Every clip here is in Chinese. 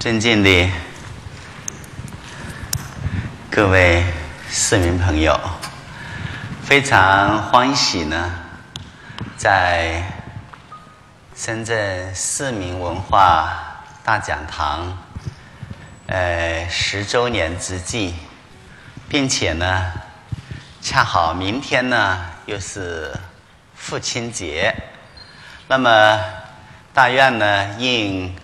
尊敬的各位市民朋友，非常欢喜呢，在深圳市民文化大讲堂，呃十周年之际，并且呢，恰好明天呢又是父亲节，那么大院呢应。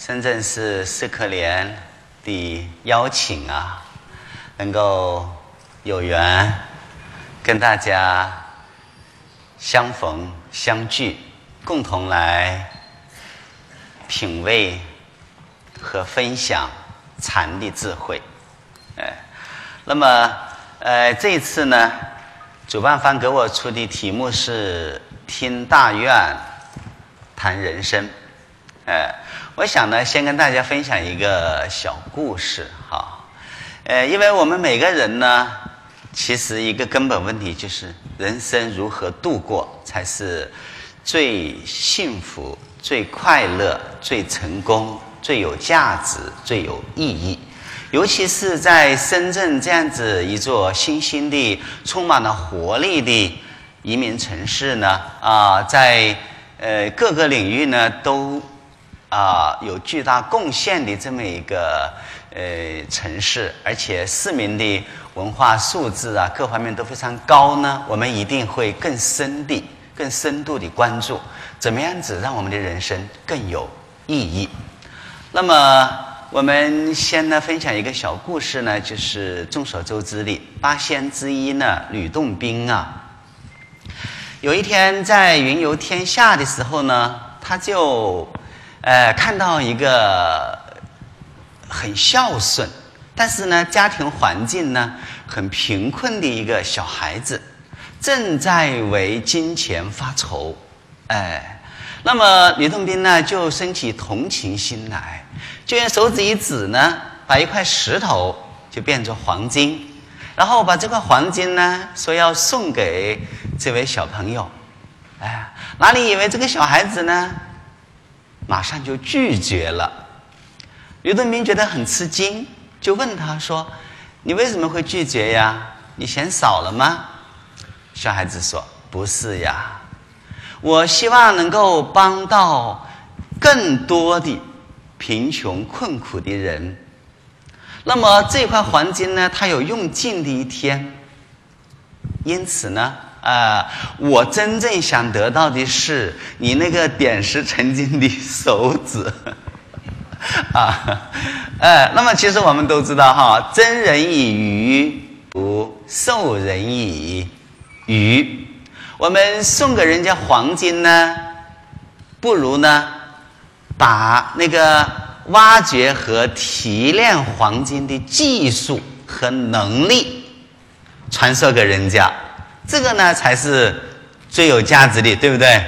深圳市社科联的邀请啊，能够有缘跟大家相逢相聚，共同来品味和分享禅的智慧。哎，那么呃，这次呢，主办方给我出的题目是听大院谈人生，哎。我想呢，先跟大家分享一个小故事，哈，呃，因为我们每个人呢，其实一个根本问题就是人生如何度过才是最幸福、最快乐、最成功、最有价值、最有意义。尤其是在深圳这样子一座新兴的、充满了活力的移民城市呢，啊，在呃各个领域呢都。啊，有巨大贡献的这么一个呃城市，而且市民的文化素质啊，各方面都非常高呢。我们一定会更深的、更深度的关注，怎么样子让我们的人生更有意义。那么，我们先呢分享一个小故事呢，就是众所周知的八仙之一呢，吕洞宾啊。有一天在云游天下的时候呢，他就。呃，看到一个很孝顺，但是呢，家庭环境呢很贫困的一个小孩子，正在为金钱发愁。哎，那么吕洞宾呢就生起同情心来，就用手指一指呢，把一块石头就变成黄金，然后把这块黄金呢说要送给这位小朋友。哎，哪里以为这个小孩子呢？马上就拒绝了，刘德明觉得很吃惊，就问他说：“你为什么会拒绝呀？你嫌少了吗？”小孩子说：“不是呀，我希望能够帮到更多的贫穷困苦的人。那么这块黄金呢，它有用尽的一天，因此呢。”啊，我真正想得到的是你那个点石成金的手指，啊，呃，那么其实我们都知道哈，真人以鱼，不授人以渔。我们送给人家黄金呢，不如呢，把那个挖掘和提炼黄金的技术和能力传授给人家。这个呢才是最有价值的，对不对？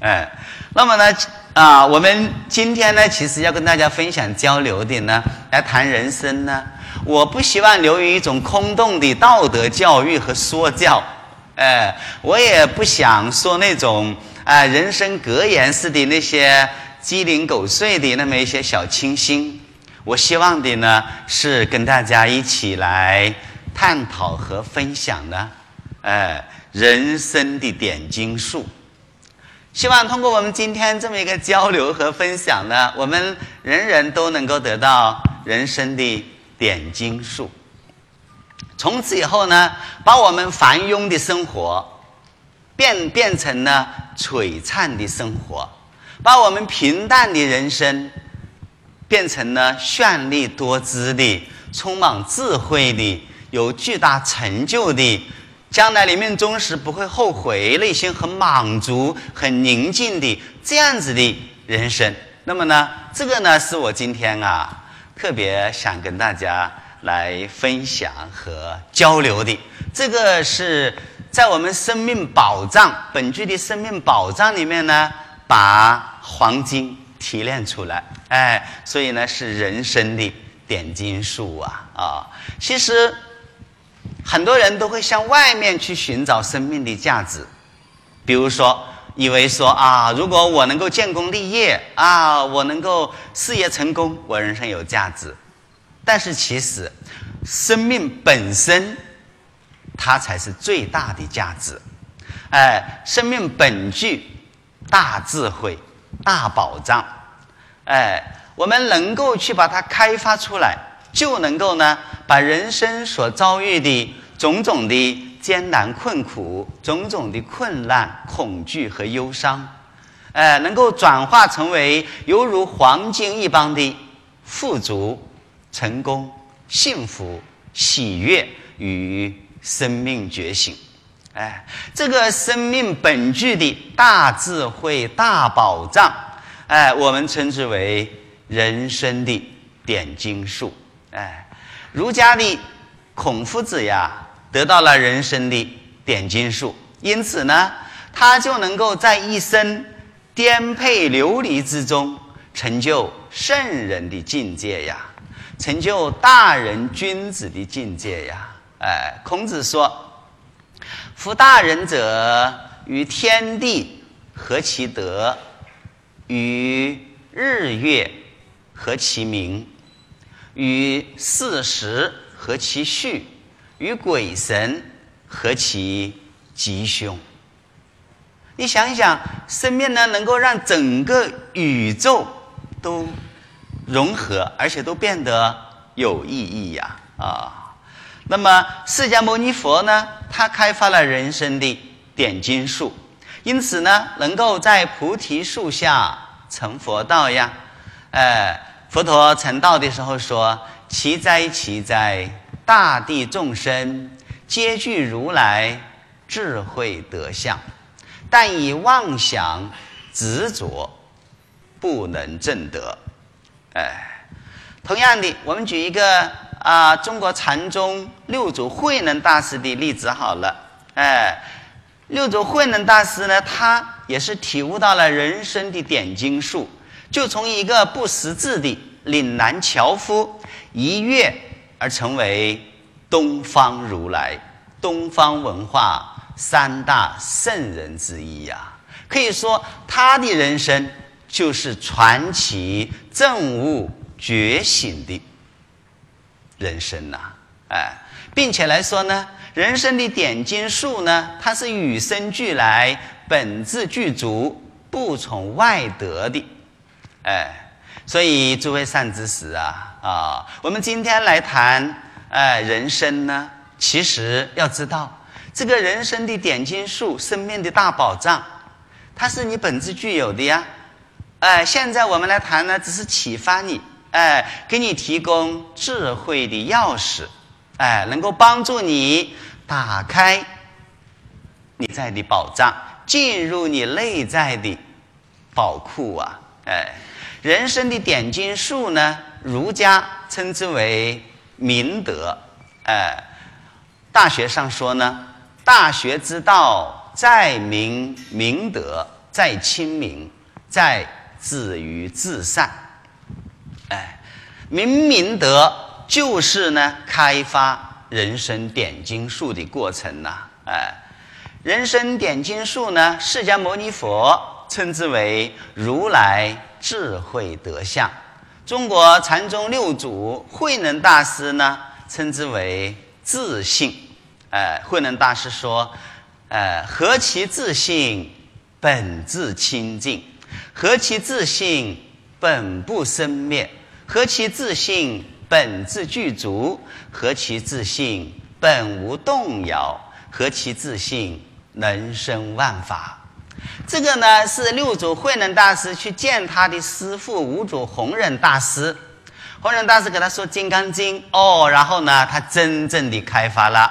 哎，那么呢，啊，我们今天呢，其实要跟大家分享交流的呢，来谈人生呢，我不希望流于一种空洞的道德教育和说教，哎，我也不想说那种啊人生格言式的那些鸡零狗碎的那么一些小清新，我希望的呢是跟大家一起来探讨和分享的。哎，人生的点睛术，希望通过我们今天这么一个交流和分享呢，我们人人都能够得到人生的点睛术。从此以后呢，把我们繁庸的生活变变成了璀璨的生活，把我们平淡的人生变成了绚丽多姿的、充满智慧的、有巨大成就的。将来临命终时不会后悔，内心很满足、很宁静的这样子的人生。那么呢，这个呢是我今天啊特别想跟大家来分享和交流的。这个是在我们生命宝藏本具的生命宝藏里面呢，把黄金提炼出来。哎，所以呢是人生的点金术啊啊，其实。很多人都会向外面去寻找生命的价值，比如说以为说啊，如果我能够建功立业啊，我能够事业成功，我人生有价值。但是其实，生命本身，它才是最大的价值。哎，生命本具大智慧、大宝藏。哎，我们能够去把它开发出来，就能够呢，把人生所遭遇的种种的艰难困苦、种种的困难、恐惧和忧伤，哎，能够转化成为犹如黄金一般的富足。成功、幸福、喜悦与生命觉醒，哎，这个生命本具的大智慧、大宝藏，哎，我们称之为人生的点睛术，哎，儒家的孔夫子呀，得到了人生的点睛术，因此呢，他就能够在一生颠沛流离之中，成就圣人的境界呀。成就大人君子的境界呀！哎，孔子说：“夫大人者，与天地合其德，与日月合其明，与四时和其序，与鬼神和其吉凶。”你想一想，生命呢，能够让整个宇宙都。融合，而且都变得有意义呀！啊，那么释迦牟尼佛呢？他开发了人生的点金术，因此呢，能够在菩提树下成佛道呀！哎，佛陀成道的时候说：“奇哉，奇哉！大地众生皆具如来智慧德相，但以妄想执着，不能证得。”哎，同样的，我们举一个啊，中国禅宗六祖慧能大师的例子好了。哎，六祖慧能大师呢，他也是体悟到了人生的点睛术，就从一个不识字的岭南樵夫，一跃而成为东方如来、东方文化三大圣人之一呀。可以说，他的人生。就是传奇正悟觉醒的人生呐，哎，并且来说呢，人生的点睛术呢，它是与生俱来、本质具足、不从外得的，哎，所以诸位善知识啊，啊，我们今天来谈哎人生呢，其实要知道这个人生的点睛术、生命的大宝藏，它是你本质具有的呀。哎，现在我们来谈呢，只是启发你，哎，给你提供智慧的钥匙，哎，能够帮助你打开你在的宝藏，进入你内在的宝库啊！哎，人生的点金术呢，儒家称之为明德。哎，大学上说呢，大学之道在明明德，在亲民，在。止于至善，哎，明明德就是呢开发人生点睛术的过程呐，哎，人生点睛术呢，释迦牟尼佛称之为如来智慧德相，中国禅宗六祖慧能大师呢称之为自信，哎，慧能大师说，哎，何其自信，本自清净。何其自信，本不生灭；何其自信，本自具足；何其自信，本无动摇；何其自信，能生万法。这个呢，是六祖慧能大师去见他的师父五祖弘忍大师。弘忍大师给他说《金刚经》哦，然后呢，他真正的开发了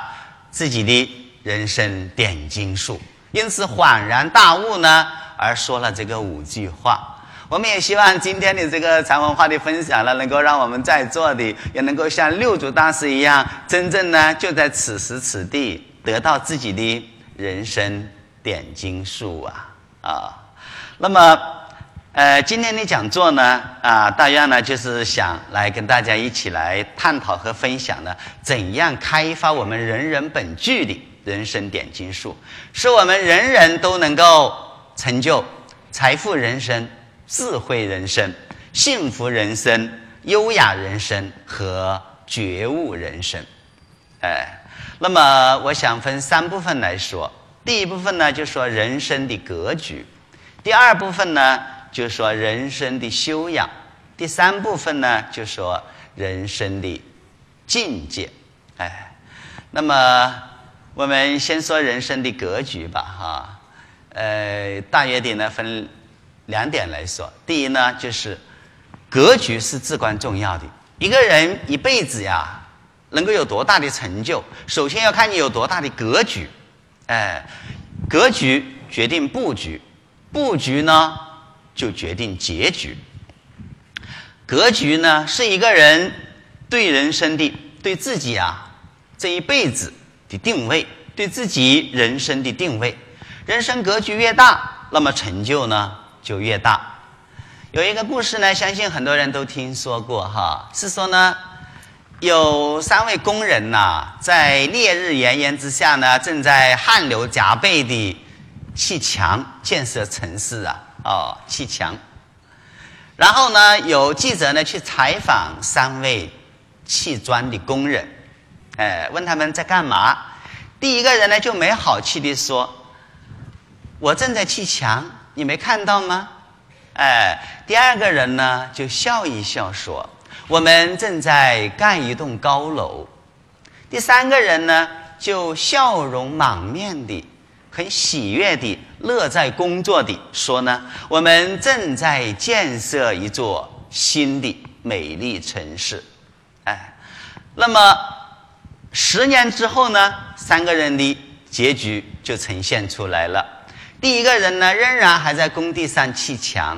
自己的人生点睛术，因此恍然大悟呢。而说了这个五句话，我们也希望今天的这个禅文化的分享呢，能够让我们在座的也能够像六祖大师一样，真正呢就在此时此地得到自己的人生点睛术啊啊！那么，呃，今天的讲座呢啊，大约呢就是想来跟大家一起来探讨和分享呢，怎样开发我们人人本具的人生点睛术，使我们人人都能够。成就财富人生、智慧人生、幸福人生、优雅人生和觉悟人生。哎，那么我想分三部分来说。第一部分呢，就说人生的格局；第二部分呢，就说人生的修养；第三部分呢，就说人生的境界。哎，那么我们先说人生的格局吧，哈。呃，大约的呢分两点来说。第一呢，就是格局是至关重要的。一个人一辈子呀，能够有多大的成就，首先要看你有多大的格局。哎，格局决定布局，布局呢就决定结局。格局呢是一个人对人生的、对自己啊这一辈子的定位，对自己人生的定位。人生格局越大，那么成就呢就越大。有一个故事呢，相信很多人都听说过哈，是说呢。有三位工人呐，在烈日炎炎之下呢，正在汗流浃背地砌墙建设城市啊，哦，砌墙。然后呢，有记者呢去采访三位砌砖的工人，哎，问他们在干嘛？第一个人呢就没好气地说：“我正在砌墙，你没看到吗？”哎，第二个人呢就笑一笑说。我们正在盖一栋高楼，第三个人呢，就笑容满面的、很喜悦的、乐在工作的说呢：“我们正在建设一座新的美丽城市。”哎，那么十年之后呢，三个人的结局就呈现出来了。第一个人呢，仍然还在工地上砌墙；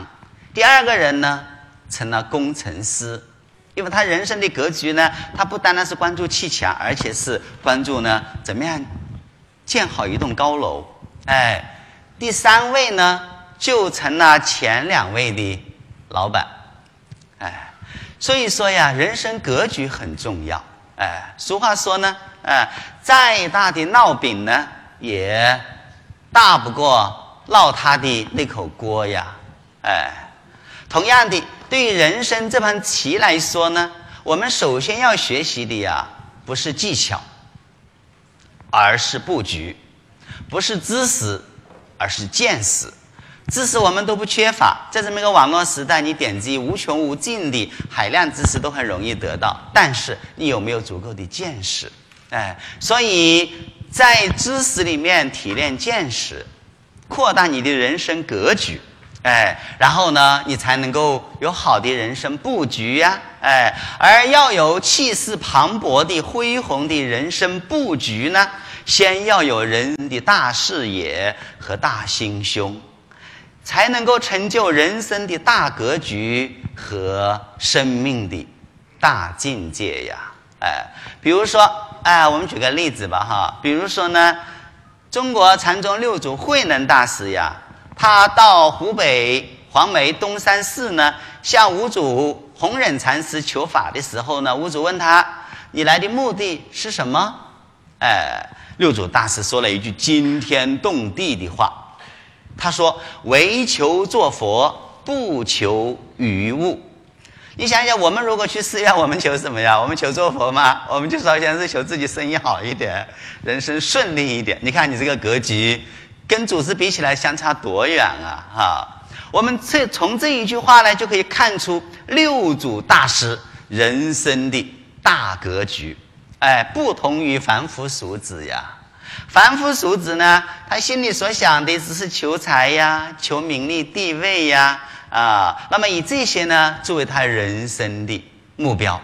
第二个人呢，成了工程师。因为他人生的格局呢，他不单单是关注砌墙，而且是关注呢怎么样建好一栋高楼。哎，第三位呢就成了前两位的老板。哎，所以说呀，人生格局很重要。哎，俗话说呢，哎，再大的烙饼呢，也大不过烙他的那口锅呀。哎，同样的。对于人生这盘棋来说呢，我们首先要学习的呀，不是技巧，而是布局；不是知识，而是见识。知识我们都不缺乏，在这么一个网络时代，你点击无穷无尽的海量知识都很容易得到。但是你有没有足够的见识？哎，所以在知识里面提炼见识，扩大你的人生格局。哎，然后呢，你才能够有好的人生布局呀！哎，而要有气势磅礴的、恢宏的人生布局呢，先要有人的大视野和大心胸，才能够成就人生的大格局和生命的大境界呀！哎，比如说，哎，我们举个例子吧，哈，比如说呢，中国禅宗六祖慧能大师呀。他到湖北黄梅东山寺呢，向五祖弘忍禅师求法的时候呢，五祖问他：“你来的目的是什么？”哎，六祖大师说了一句惊天动地的话，他说：“唯求做佛，不求于物。”你想想，我们如果去寺院，我们求什么呀？我们求做佛吗？我们就首先是求自己生意好一点，人生顺利一点。你看你这个格局。跟祖师比起来，相差多远啊！哈，我们这从这一句话呢，就可以看出六祖大师人生的大格局。哎，不同于凡夫俗子呀。凡夫俗子呢，他心里所想的只是求财呀、求名利地位呀，啊，那么以这些呢作为他人生的目标，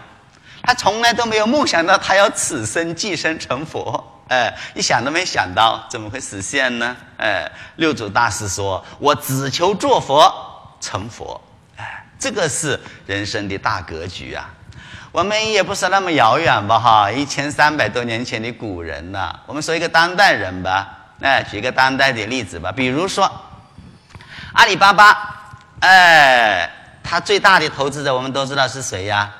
他从来都没有梦想到他要此生寄生成佛。哎，你想都没想到，怎么会实现呢？哎，六祖大师说：“我只求做佛成佛。”哎，这个是人生的大格局啊。我们也不是那么遥远吧？哈，一千三百多年前的古人呐。我们说一个当代人吧。哎，举个当代的例子吧，比如说阿里巴巴。哎，他最大的投资者，我们都知道是谁呀？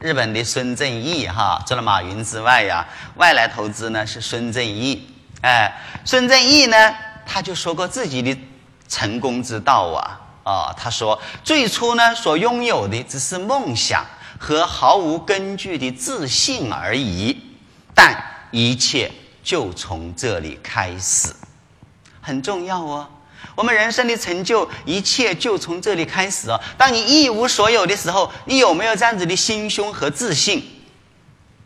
日本的孙正义哈，除了马云之外呀，外来投资呢是孙正义。哎，孙正义呢，他就说过自己的成功之道啊！啊，他说，最初呢，所拥有的只是梦想和毫无根据的自信而已，但一切就从这里开始，很重要哦。我们人生的成就，一切就从这里开始哦。当你一无所有的时候，你有没有这样子的心胸和自信，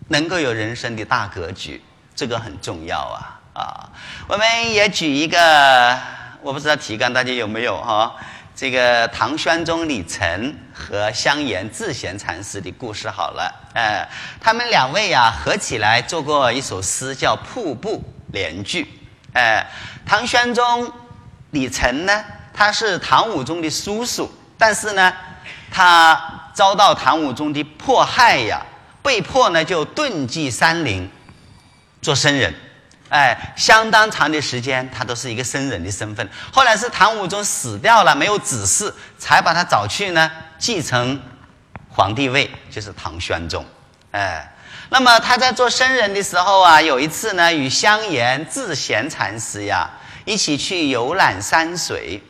能够有人生的大格局？这个很重要啊！啊，我们也举一个，我不知道提纲大家有没有哈？这个唐玄宗李澄和香严智贤禅师的故事好了。哎，他们两位呀，合起来做过一首诗，叫《瀑布联句》。哎，唐玄宗。李忱呢，他是唐武宗的叔叔，但是呢，他遭到唐武宗的迫害呀，被迫呢就遁迹山林，做僧人，哎，相当长的时间，他都是一个僧人的身份。后来是唐武宗死掉了，没有子嗣，才把他找去呢继承皇帝位，就是唐玄宗。哎，那么他在做僧人的时候啊，有一次呢，与香严智贤禅师呀。一起去游览山水，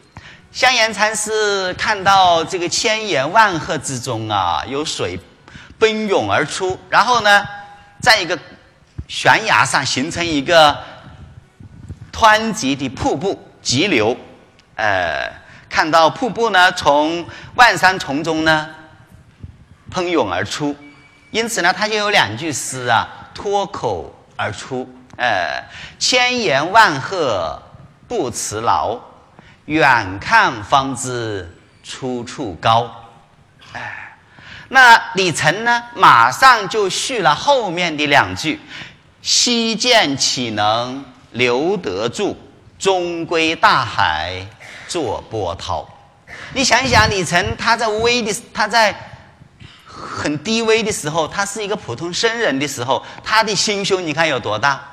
香严禅师看到这个千岩万壑之中啊，有水奔涌而出，然后呢，在一个悬崖上形成一个湍急的瀑布急流，呃，看到瀑布呢从万山丛中呢喷涌而出，因此呢，他就有两句诗啊脱口而出，呃，千岩万壑。不辞劳，远看方知出处高。哎，那李成呢？马上就续了后面的两句：“溪涧岂能留得住？终归大海作波涛。”你想一想，李成他在危的，他在很低微的时候，他是一个普通僧人的时候，他的心胸你看有多大？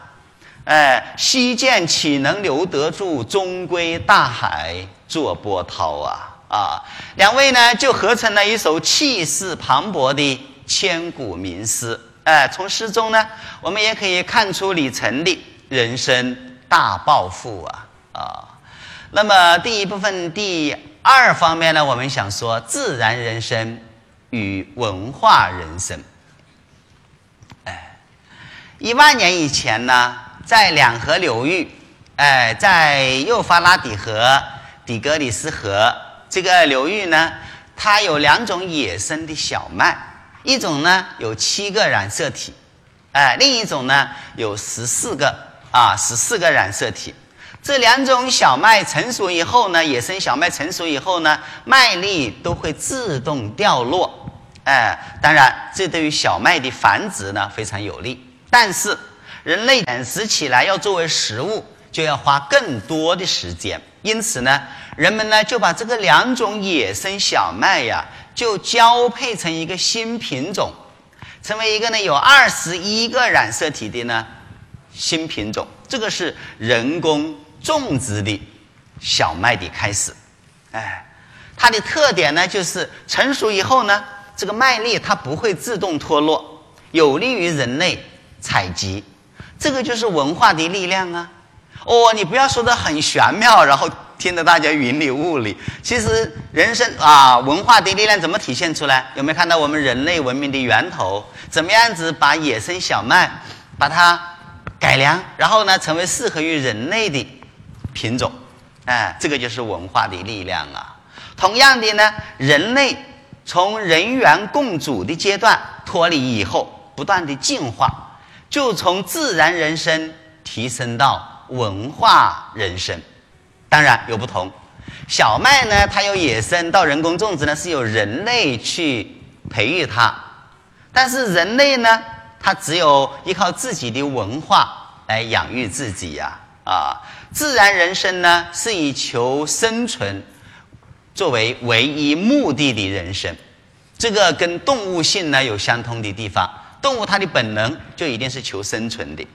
哎，西涧岂能留得住？终归大海作波涛啊！啊，两位呢就合成了一首气势磅礴的千古名诗。哎，从诗中呢，我们也可以看出李成的人生大抱负啊！啊，那么第一部分第二方面呢，我们想说自然人生与文化人生。哎，一万年以前呢？在两河流域，哎，在幼发拉底河、底格里斯河这个流域呢，它有两种野生的小麦，一种呢有七个染色体，哎，另一种呢有十四个啊，十四个染色体。这两种小麦成熟以后呢，野生小麦成熟以后呢，麦粒都会自动掉落，哎，当然这对于小麦的繁殖呢非常有利，但是。人类捡拾起来要作为食物，就要花更多的时间。因此呢，人们呢就把这个两种野生小麦呀，就交配成一个新品种，成为一个呢有二十一个染色体的呢新品种。这个是人工种植的小麦的开始。哎，它的特点呢就是成熟以后呢，这个麦粒它不会自动脱落，有利于人类采集。这个就是文化的力量啊！哦，你不要说的很玄妙，然后听得大家云里雾里。其实人生啊，文化的力量怎么体现出来？有没有看到我们人类文明的源头？怎么样子把野生小麦把它改良，然后呢，成为适合于人类的品种？哎，这个就是文化的力量啊！同样的呢，人类从人猿共主的阶段脱离以后，不断的进化。就从自然人生提升到文化人生，当然有不同。小麦呢，它有野生到人工种植呢，是由人类去培育它。但是人类呢，它只有依靠自己的文化来养育自己呀。啊，自然人生呢，是以求生存作为唯一目的的人生，这个跟动物性呢有相通的地方。动物它的本能就一定是求生存的，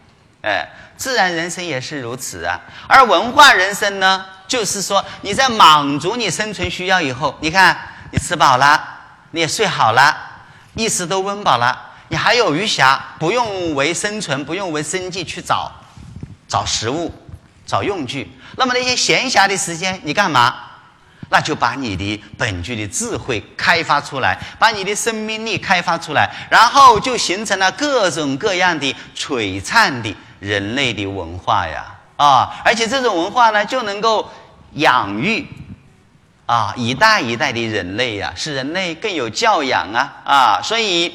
哎，自然人生也是如此啊。而文化人生呢，就是说你在满足你生存需要以后，你看你吃饱了，你也睡好了，一时都温饱了，你还有余暇，不用为生存，不用为生计去找找食物，找用具。那么那些闲暇的时间，你干嘛？那就把你的本具的智慧开发出来，把你的生命力开发出来，然后就形成了各种各样的璀璨的人类的文化呀！啊，而且这种文化呢，就能够养育啊一代一代的人类呀，使人类更有教养啊啊！所以，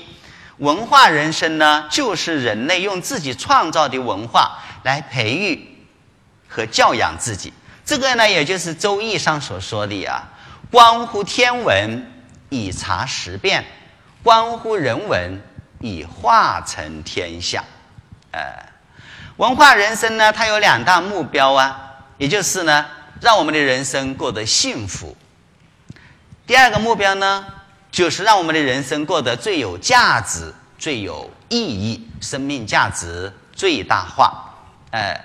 文化人生呢，就是人类用自己创造的文化来培育和教养自己。这个呢，也就是《周易》上所说的呀，“关乎天文以察时变，关乎人文以化成天下。”呃，文化人生呢，它有两大目标啊，也就是呢，让我们的人生过得幸福。第二个目标呢，就是让我们的人生过得最有价值、最有意义，生命价值最大化。哎。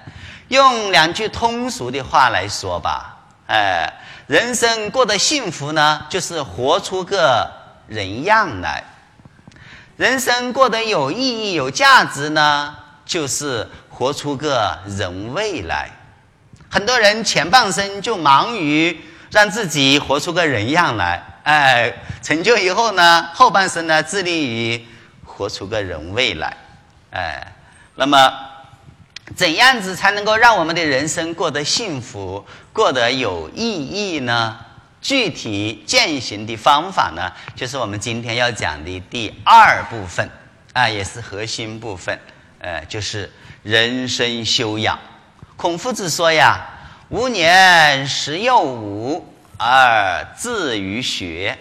用两句通俗的话来说吧，哎，人生过得幸福呢，就是活出个人样来；人生过得有意义、有价值呢，就是活出个人味来。很多人前半生就忙于让自己活出个人样来，哎，成就以后呢，后半生呢，致力于活出个人味来，哎，那么。怎样子才能够让我们的人生过得幸福、过得有意义呢？具体践行的方法呢，就是我们今天要讲的第二部分啊，也是核心部分，呃，就是人生修养。孔夫子说呀：“吾年十有五而志于学，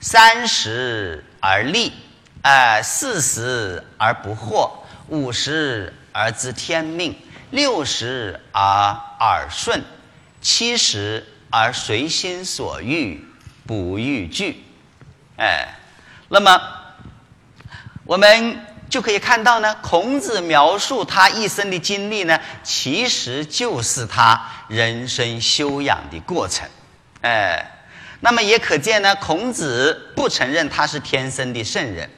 三十而立，啊，四十而不惑，五十。”而知天命，六十而耳顺，七十而随心所欲，不逾矩。哎，那么我们就可以看到呢，孔子描述他一生的经历呢，其实就是他人生修养的过程。哎，那么也可见呢，孔子不承认他是天生的圣人。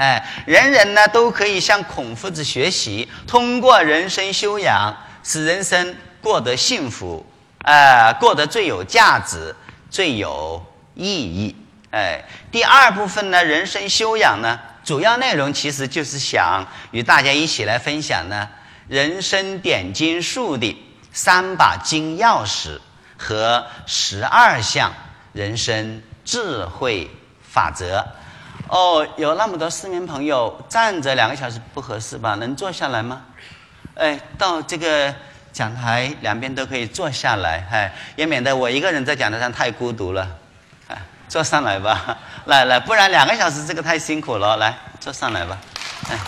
哎，人人呢都可以向孔夫子学习，通过人生修养，使人生过得幸福，哎，过得最有价值、最有意义。哎，第二部分呢，人生修养呢，主要内容其实就是想与大家一起来分享呢，人生点金术的三把金钥匙和十二项人生智慧法则。哦，有那么多市民朋友站着两个小时不合适吧？能坐下来吗？哎，到这个讲台两边都可以坐下来，哎，也免得我一个人在讲台上太孤独了，哎，坐上来吧，来来，不然两个小时这个太辛苦了，来坐上来吧，哎，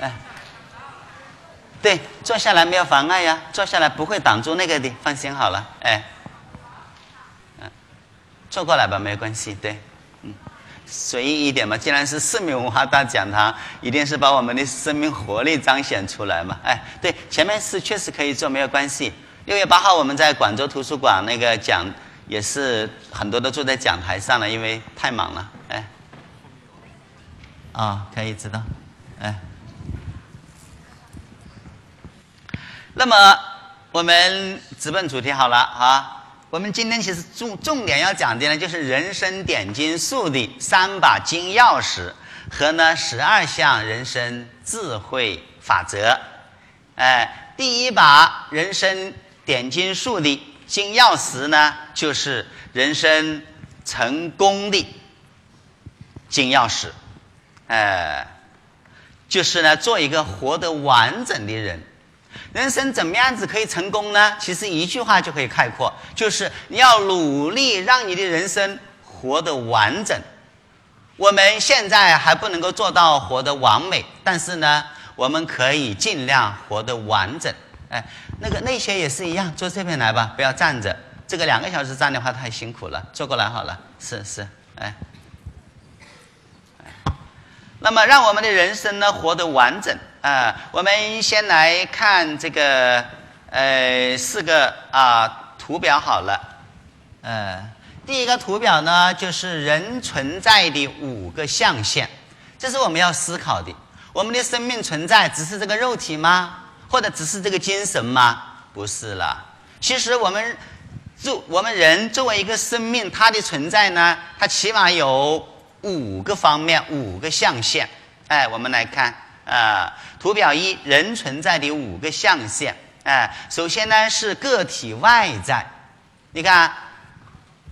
哎，对，坐下来没有妨碍呀，坐下来不会挡住那个的，放心好了，哎。坐过来吧，没关系，对，嗯，随意一点嘛。既然是市民文化大讲堂，一定是把我们的生命活力彰显出来嘛。哎，对，前面是确实可以坐，没有关系。六月八号我们在广州图书馆那个讲，也是很多都坐在讲台上了，因为太忙了。哎，啊，可以知道，哎。那么我们直奔主题好了啊。我们今天其实重重点要讲的呢，就是人生点金术的三把金钥匙和呢十二项人生智慧法则。哎，第一把人生点金术的金钥匙呢，就是人生成功的金钥匙。哎，就是呢，做一个活得完整的人。人生怎么样子可以成功呢？其实一句话就可以概括，就是你要努力让你的人生活得完整。我们现在还不能够做到活得完美，但是呢，我们可以尽量活得完整。哎，那个那些也是一样，坐这边来吧，不要站着。这个两个小时站的话太辛苦了，坐过来好了。是是，哎。那么，让我们的人生呢活得完整啊！我们先来看这个呃四个啊图表好了。呃，第一个图表呢就是人存在的五个象限，这是我们要思考的。我们的生命存在只是这个肉体吗？或者只是这个精神吗？不是了。其实我们作我们人作为一个生命，它的存在呢，它起码有五个方面，五个象限。哎，我们来看啊，图表一，人存在的五个象限。哎，首先呢是个体外在，你看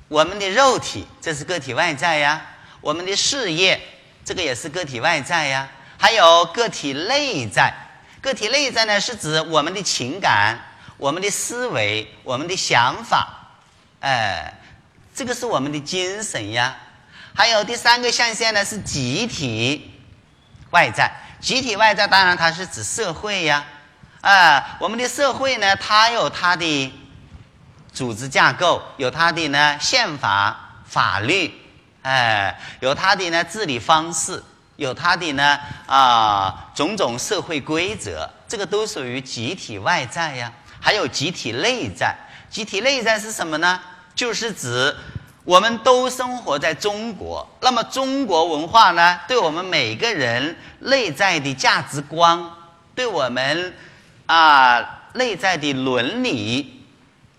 我们的肉体，这是个体外在呀；我们的事业，这个也是个体外在呀；还有个体内在，个体内在呢是指我们的情感。我们的思维，我们的想法，哎，这个是我们的精神呀。还有第三个象限呢，是集体外在。集体外在，当然它是指社会呀。啊，我们的社会呢，它有它的组织架构，有它的呢宪法、法律，哎，有它的呢治理方式，有它的呢啊种种社会规则，这个都属于集体外在呀。还有集体内在，集体内在是什么呢？就是指我们都生活在中国，那么中国文化呢，对我们每个人内在的价值观，对我们啊内在的伦理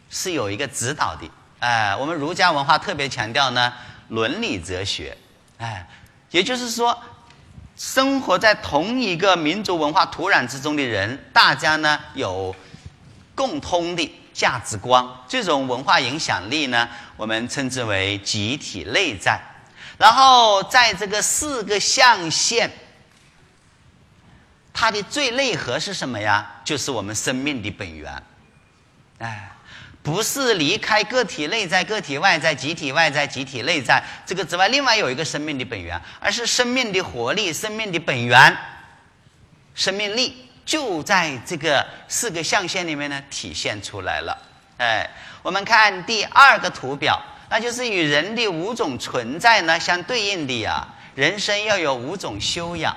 是有一个指导的。哎，我们儒家文化特别强调呢伦理哲学。哎，也就是说，生活在同一个民族文化土壤之中的人，大家呢有。共通的价值观，这种文化影响力呢，我们称之为集体内在。然后在这个四个象限，它的最内核是什么呀？就是我们生命的本源。哎，不是离开个体内在、个体外在、集体外在、集体内在这个之外，另外有一个生命的本源，而是生命的活力、生命的本源、生命力。就在这个四个象限里面呢，体现出来了。哎，我们看第二个图表，那就是与人的五种存在呢相对应的呀。人生要有五种修养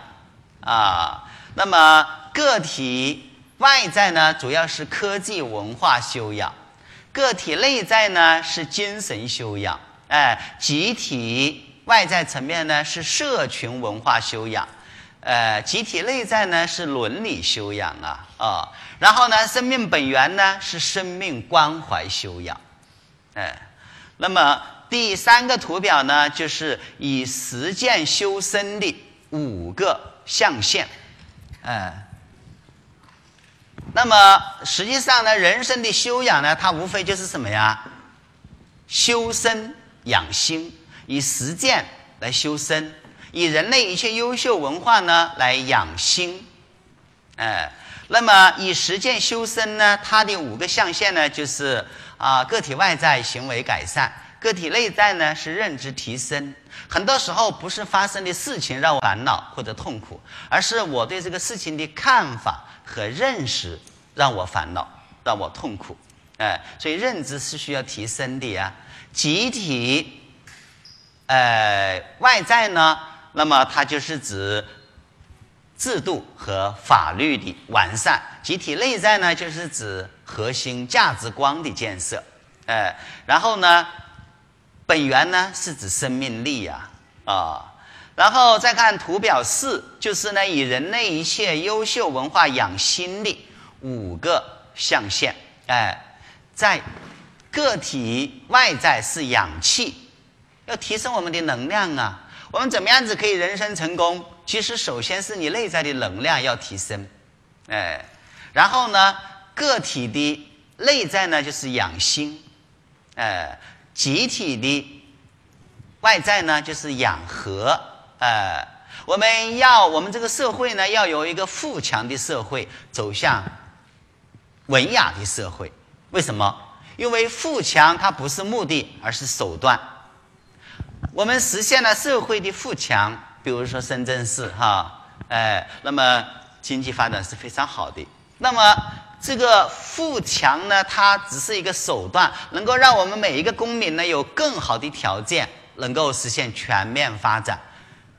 啊。那么个体外在呢，主要是科技文化修养；个体内在呢，是精神修养。哎，集体外在层面呢，是社群文化修养。呃，集体内在呢是伦理修养啊，啊，然后呢，生命本源呢是生命关怀修养，哎，那么第三个图表呢，就是以实践修身的五个象限，哎，那么实际上呢，人生的修养呢，它无非就是什么呀？修身养心，以实践来修身。以人类一切优秀文化呢来养心，哎，那么以实践修身呢，它的五个象限呢，就是啊，个体外在行为改善，个体内在呢是认知提升。很多时候不是发生的事情让我烦恼或者痛苦，而是我对这个事情的看法和认识让我烦恼，让我痛苦。哎，所以认知是需要提升的呀。集体，呃，外在呢？那么它就是指制度和法律的完善，集体内在呢就是指核心价值观的建设，哎，然后呢，本源呢是指生命力呀，啊，然后再看图表四，就是呢以人类一切优秀文化养心的五个象限，哎，在个体外在是氧气，要提升我们的能量啊。我们怎么样子可以人生成功？其实首先是你内在的能量要提升，哎，然后呢，个体的内在呢就是养心，哎，集体的外在呢就是养和，哎，我们要我们这个社会呢要有一个富强的社会，走向文雅的社会。为什么？因为富强它不是目的，而是手段。我们实现了社会的富强，比如说深圳市哈，哎，那么经济发展是非常好的。那么这个富强呢，它只是一个手段，能够让我们每一个公民呢有更好的条件，能够实现全面发展，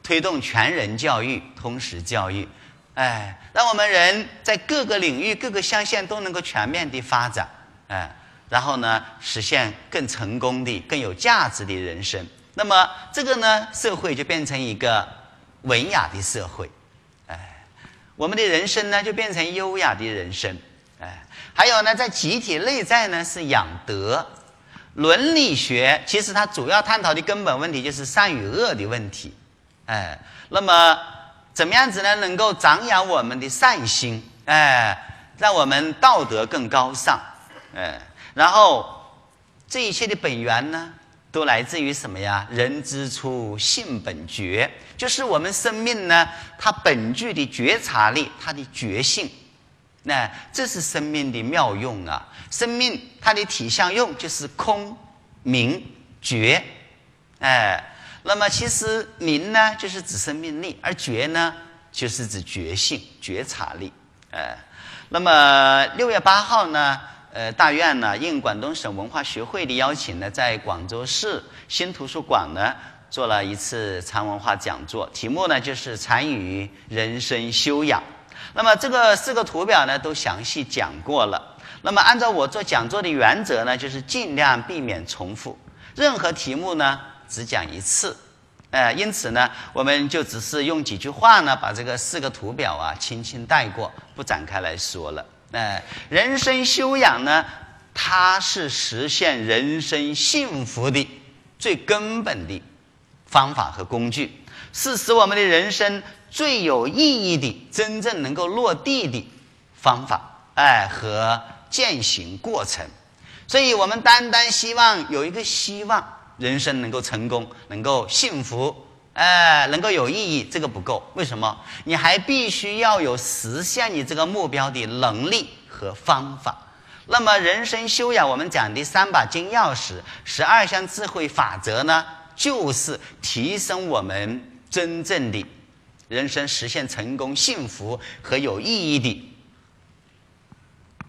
推动全人教育、通识教育，哎，让我们人在各个领域、各个象限都能够全面的发展，哎，然后呢，实现更成功的、更有价值的人生。那么这个呢，社会就变成一个文雅的社会，哎，我们的人生呢就变成优雅的人生。哎，还有呢，在集体内在呢是养德。伦理学其实它主要探讨的根本问题就是善与恶的问题。哎，那么怎么样子呢？能够长养我们的善心？哎，让我们道德更高尚。哎，然后这一切的本源呢？都来自于什么呀？人之初，性本觉，就是我们生命呢，它本具的觉察力，它的觉性，那这是生命的妙用啊。生命它的体相用就是空、明、觉，哎，那么其实明呢，就是指生命力，而觉呢，就是指觉性、觉察力，哎，那么六月八号呢？呃，大院呢应广东省文化学会的邀请呢，在广州市新图书馆呢做了一次禅文化讲座，题目呢就是禅与人生修养。那么这个四个图表呢都详细讲过了。那么按照我做讲座的原则呢，就是尽量避免重复，任何题目呢只讲一次。呃，因此呢，我们就只是用几句话呢把这个四个图表啊轻轻带过，不展开来说了。哎，人生修养呢，它是实现人生幸福的最根本的方法和工具，是使我们的人生最有意义的、真正能够落地的方法，哎，和践行过程。所以，我们单单希望有一个希望，人生能够成功，能够幸福，哎，能够有意义，这个不够。为什么？你还必须要有实现你这个目标的能力。和方法，那么人生修养，我们讲的三把金钥匙、十二项智慧法则呢，就是提升我们真正的人生实现成功、幸福和有意义的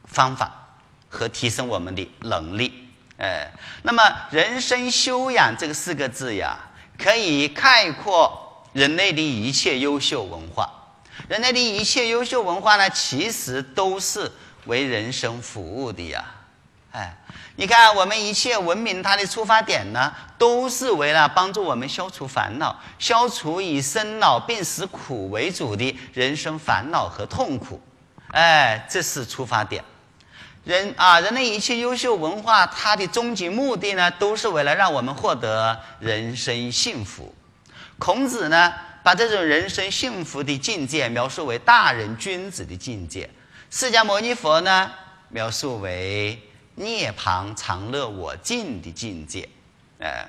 方法，和提升我们的能力。哎，那么人生修养这个四个字呀，可以概括人类的一切优秀文化。人类的一切优秀文化呢，其实都是。为人生服务的呀，哎，你看我们一切文明它的出发点呢，都是为了帮助我们消除烦恼，消除以生老病死苦为主的人生烦恼和痛苦，哎，这是出发点。人啊，人类一切优秀文化，它的终极目的呢，都是为了让我们获得人生幸福。孔子呢，把这种人生幸福的境界描述为大人君子的境界。释迦牟尼佛呢，描述为涅槃常乐我净的境界，呃，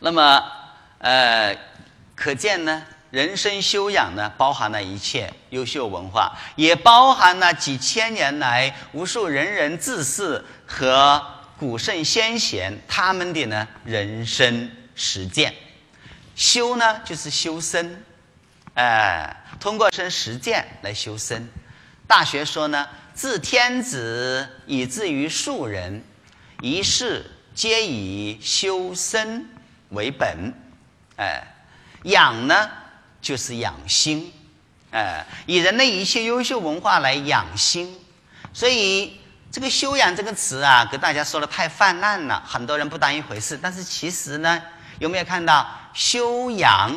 那么呃，可见呢，人生修养呢，包含了一切优秀文化，也包含了几千年来无数仁人志士和古圣先贤他们的呢人生实践。修呢，就是修身，哎，通过身实践来修身。大学说呢，自天子以至于庶人，一世皆以修身为本。哎，养呢就是养心，哎，以人类一切优秀文化来养心。所以这个修养这个词啊，给大家说的太泛滥了，很多人不当一回事。但是其实呢，有没有看到修养？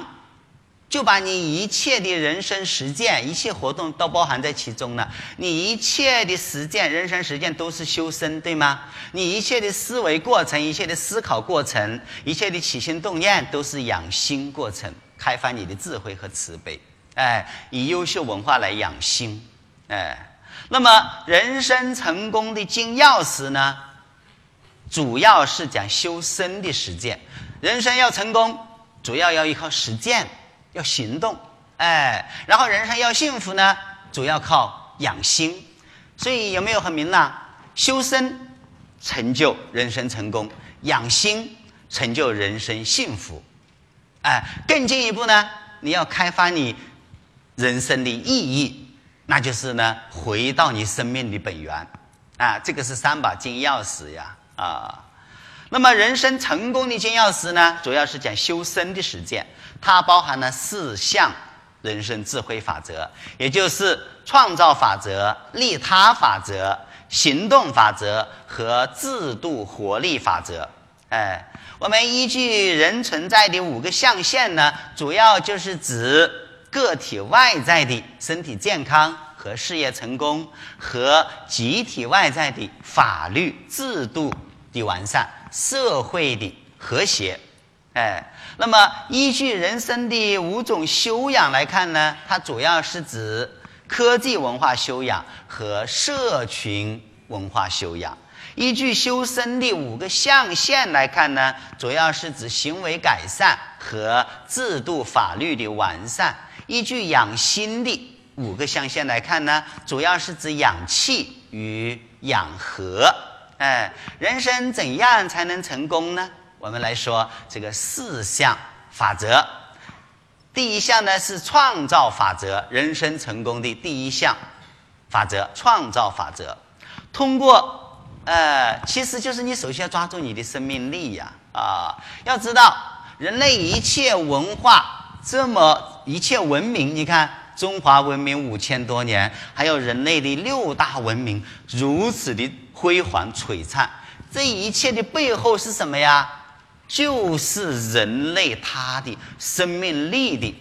就把你一切的人生实践、一切活动都包含在其中了。你一切的实践、人生实践都是修身，对吗？你一切的思维过程、一切的思考过程、一切的起心动念都是养心过程，开发你的智慧和慈悲。哎，以优秀文化来养心。哎，那么人生成功的金钥匙呢？主要是讲修身的实践。人生要成功，主要要依靠实践。要行动，哎，然后人生要幸福呢，主要靠养心，所以有没有很明朗？修身成就人生成功，养心成就人生幸福，哎，更进一步呢，你要开发你人生的意义，那就是呢，回到你生命的本源，啊，这个是三把金钥匙呀，啊，那么人生成功的金钥匙呢，主要是讲修身的实践。它包含了四项人生智慧法则，也就是创造法则、利他法则、行动法则和制度活力法则。哎，我们依据人存在的五个象限呢，主要就是指个体外在的身体健康和事业成功，和集体外在的法律制度的完善、社会的和谐。哎，那么依据人生的五种修养来看呢，它主要是指科技文化修养和社群文化修养。依据修身的五个象限来看呢，主要是指行为改善和制度法律的完善。依据养心的五个象限来看呢，主要是指养气与养和。哎，人生怎样才能成功呢？我们来说这个四项法则。第一项呢是创造法则，人生成功的第一项法则——创造法则。通过呃，其实就是你首先要抓住你的生命力呀！啊，要知道人类一切文化这么一切文明，你看中华文明五千多年，还有人类的六大文明如此的辉煌璀璨，这一切的背后是什么呀？就是人类他的生命力的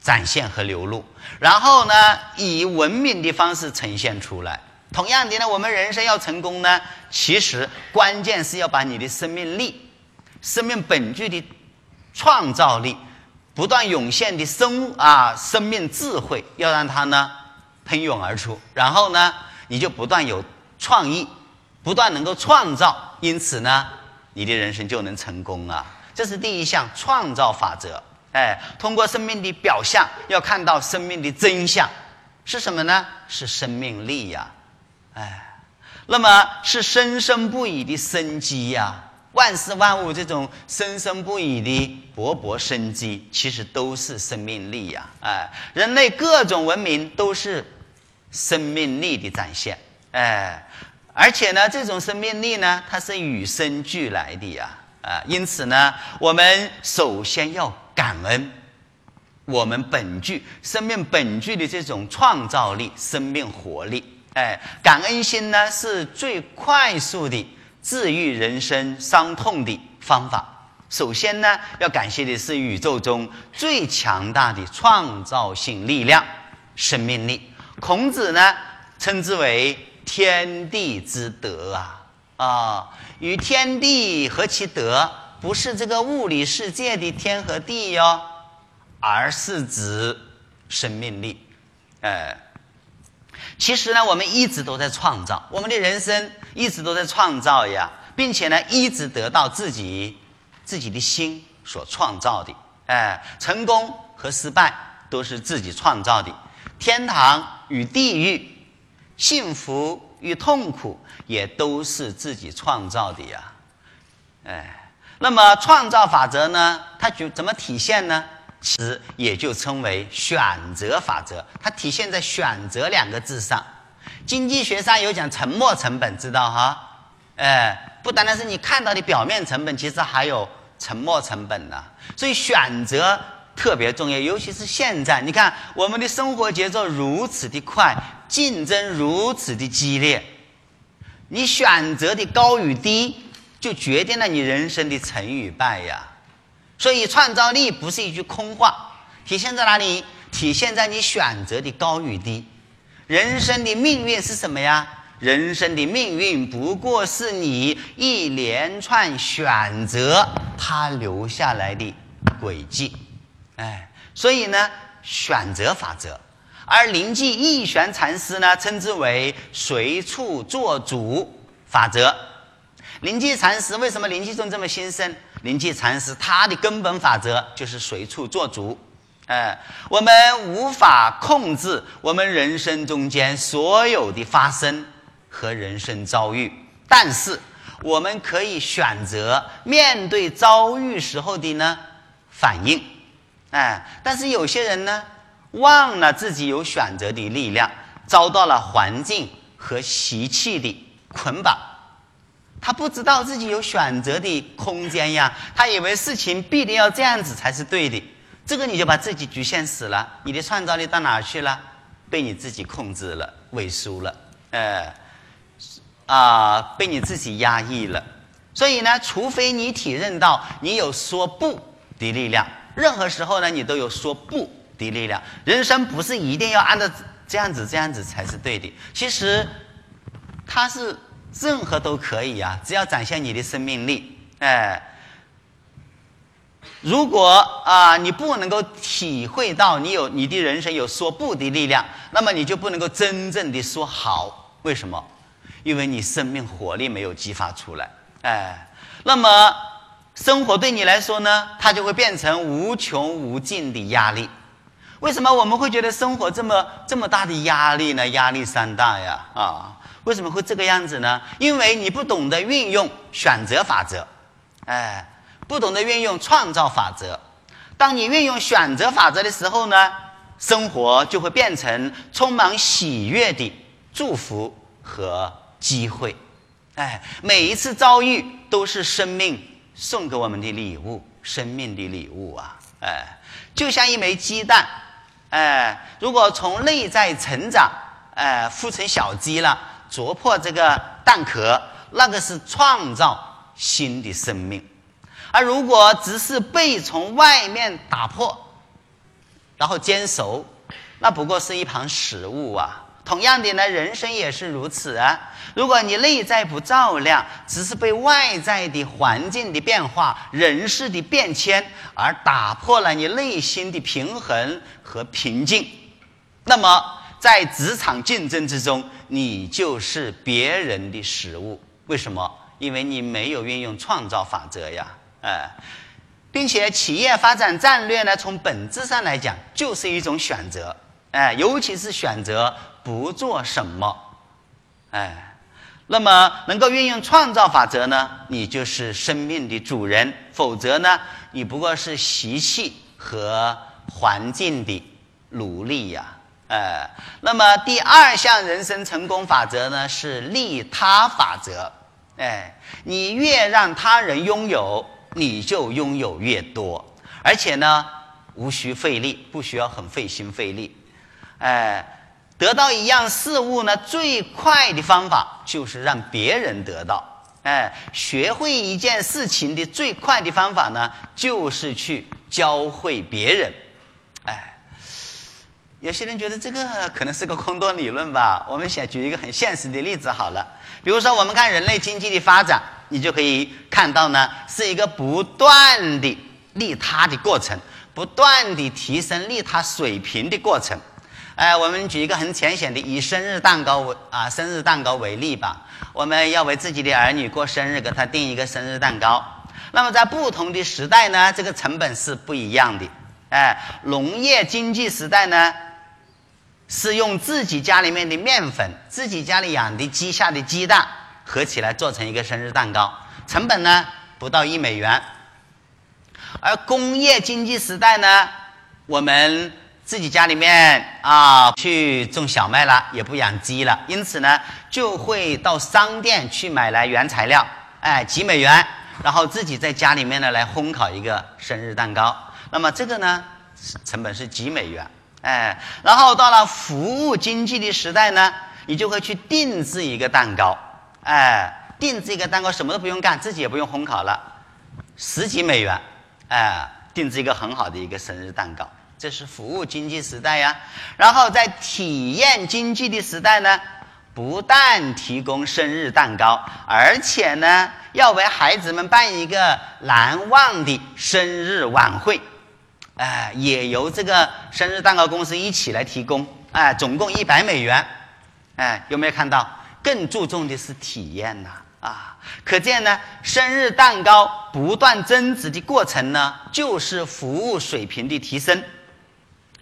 展现和流露，然后呢，以文明的方式呈现出来。同样的呢，我们人生要成功呢，其实关键是要把你的生命力、生命本具的创造力、不断涌现的生啊生命智慧，要让它呢喷涌而出，然后呢，你就不断有创意，不断能够创造，因此呢。你的人生就能成功啊！这是第一项创造法则。哎，通过生命的表象，要看到生命的真相是什么呢？是生命力呀！哎，那么是生生不已的生机呀！万事万物这种生生不已的勃勃生机，其实都是生命力呀！哎，人类各种文明都是生命力的展现。哎。而且呢，这种生命力呢，它是与生俱来的呀，啊，因此呢，我们首先要感恩我们本具生命本具的这种创造力、生命活力。哎，感恩心呢，是最快速的治愈人生伤痛的方法。首先呢，要感谢的是宇宙中最强大的创造性力量——生命力。孔子呢，称之为。天地之德啊啊，与天地合其德，不是这个物理世界的天和地哟，而是指生命力。哎，其实呢，我们一直都在创造，我们的人生一直都在创造呀，并且呢，一直得到自己自己的心所创造的。哎，成功和失败都是自己创造的，天堂与地狱。幸福与痛苦也都是自己创造的呀，哎，那么创造法则呢？它就怎么体现呢？其实也就称为选择法则，它体现在“选择”两个字上。经济学上有讲沉没成本，知道哈？哎，不单单是你看到的表面成本，其实还有沉没成本呢。所以选择。特别重要，尤其是现在，你看我们的生活节奏如此的快，竞争如此的激烈，你选择的高与低，就决定了你人生的成与败呀。所以创造力不是一句空话，体现在哪里？体现在你选择的高与低。人生的命运是什么呀？人生的命运不过是你一连串选择它留下来的轨迹。哎，所以呢，选择法则，而灵济义玄禅师呢，称之为随处做主法则。灵济禅师为什么灵济宗这么兴盛？灵济禅师他的根本法则就是随处做主。哎，我们无法控制我们人生中间所有的发生和人生遭遇，但是我们可以选择面对遭遇时候的呢反应。哎，但是有些人呢，忘了自己有选择的力量，遭到了环境和习气的捆绑，他不知道自己有选择的空间呀，他以为事情必定要这样子才是对的，这个你就把自己局限死了，你的创造力到哪去了？被你自己控制了，萎缩了，呃，啊，被你自己压抑了。所以呢，除非你体认到你有说不的力量。任何时候呢，你都有说不的力量。人生不是一定要按照这样子这样子才是对的，其实它是任何都可以啊，只要展现你的生命力，哎。如果啊，你不能够体会到你有你的人生有说不的力量，那么你就不能够真正的说好。为什么？因为你生命活力没有激发出来。哎，那么生活对你来说呢，它就会变成无穷无尽的压力。为什么我们会觉得生活这么这么大的压力呢？压力山大呀！啊，为什么会这个样子呢？因为你不懂得运用选择法则。哎。不懂得运用创造法则，当你运用选择法则的时候呢，生活就会变成充满喜悦的祝福和机会。哎，每一次遭遇都是生命送给我们的礼物，生命的礼物啊！哎，就像一枚鸡蛋，哎，如果从内在成长，哎，孵成小鸡了，啄破这个蛋壳，那个是创造新的生命。而如果只是被从外面打破，然后煎熟，那不过是一盘食物啊。同样的呢，人生也是如此啊。如果你内在不照亮，只是被外在的环境的变化、人事的变迁而打破了你内心的平衡和平静，那么在职场竞争之中，你就是别人的食物。为什么？因为你没有运用创造法则呀。哎，并且企业发展战略呢，从本质上来讲就是一种选择，哎，尤其是选择不做什么，哎，那么能够运用创造法则呢，你就是生命的主人；否则呢，你不过是习气和环境的奴隶呀，哎，那么第二项人生成功法则呢，是利他法则，哎，你越让他人拥有。你就拥有越多，而且呢，无需费力，不需要很费心费力，哎，得到一样事物呢，最快的方法就是让别人得到，哎，学会一件事情的最快的方法呢，就是去教会别人，有些人觉得这个可能是个空洞理论吧，我们先举一个很现实的例子好了，比如说我们看人类经济的发展。你就可以看到呢，是一个不断的利他的过程，不断的提升利他水平的过程。哎，我们举一个很浅显的，以生日蛋糕为啊生日蛋糕为例吧。我们要为自己的儿女过生日，给他订一个生日蛋糕。那么在不同的时代呢，这个成本是不一样的。哎，农业经济时代呢，是用自己家里面的面粉，自己家里养的鸡下的鸡蛋。合起来做成一个生日蛋糕，成本呢不到一美元。而工业经济时代呢，我们自己家里面啊去种小麦了，也不养鸡了，因此呢就会到商店去买来原材料，哎几美元，然后自己在家里面呢来烘烤一个生日蛋糕。那么这个呢成本是几美元，哎，然后到了服务经济的时代呢，你就会去定制一个蛋糕。哎，定制一个蛋糕什么都不用干，自己也不用烘烤了，十几美元，哎，定制一个很好的一个生日蛋糕，这是服务经济时代呀。然后在体验经济的时代呢，不但提供生日蛋糕，而且呢要为孩子们办一个难忘的生日晚会，哎，也由这个生日蛋糕公司一起来提供，哎，总共一百美元，哎，有没有看到？更注重的是体验呐，啊，可见呢，生日蛋糕不断增值的过程呢，就是服务水平的提升。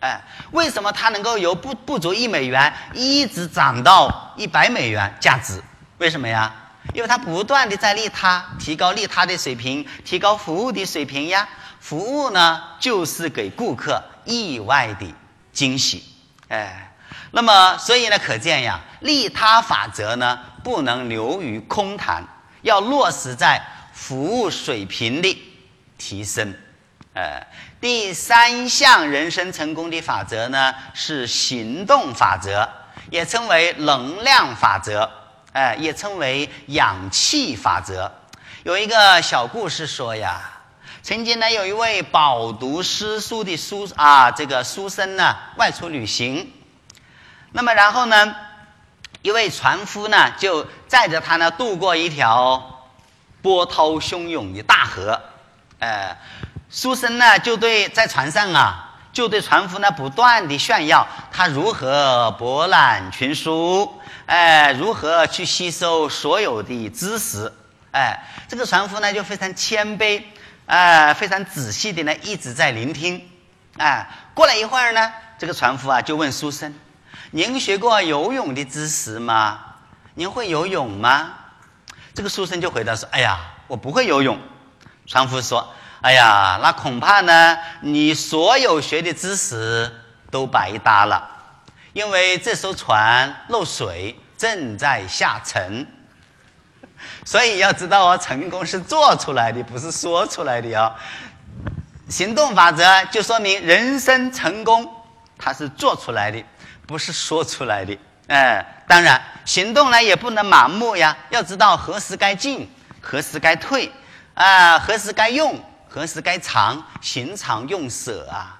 哎，为什么它能够由不不足一美元一直涨到一百美元价值？为什么呀？因为它不断的在利他，提高利他的水平，提高服务的水平呀。服务呢，就是给顾客意外的惊喜。哎。那么，所以呢，可见呀，利他法则呢，不能流于空谈，要落实在服务水平的提升。呃，第三项人生成功的法则呢，是行动法则，也称为能量法则，哎，也称为氧气法则。有一个小故事说呀，曾经呢，有一位饱读诗书的书啊，这个书生呢，外出旅行。那么然后呢，一位船夫呢，就载着他呢，渡过一条波涛汹涌的大河。呃，书生呢，就对在船上啊，就对船夫呢，不断的炫耀他如何博览群书，哎，如何去吸收所有的知识。哎，这个船夫呢，就非常谦卑，哎，非常仔细的呢，一直在聆听。哎，过了一会儿呢，这个船夫啊，就问书生：“您学过游泳的知识吗？您会游泳吗？”这个书生就回答说：“哎呀，我不会游泳。”船夫说：“哎呀，那恐怕呢，你所有学的知识都白搭了，因为这艘船漏水，正在下沉。”所以要知道哦，成功是做出来的，不是说出来的哦。行动法则就说明人生成功，它是做出来的，不是说出来的。哎，当然行动呢也不能盲目呀，要知道何时该进，何时该退，啊，何时该用，何时该藏，行常用舍啊。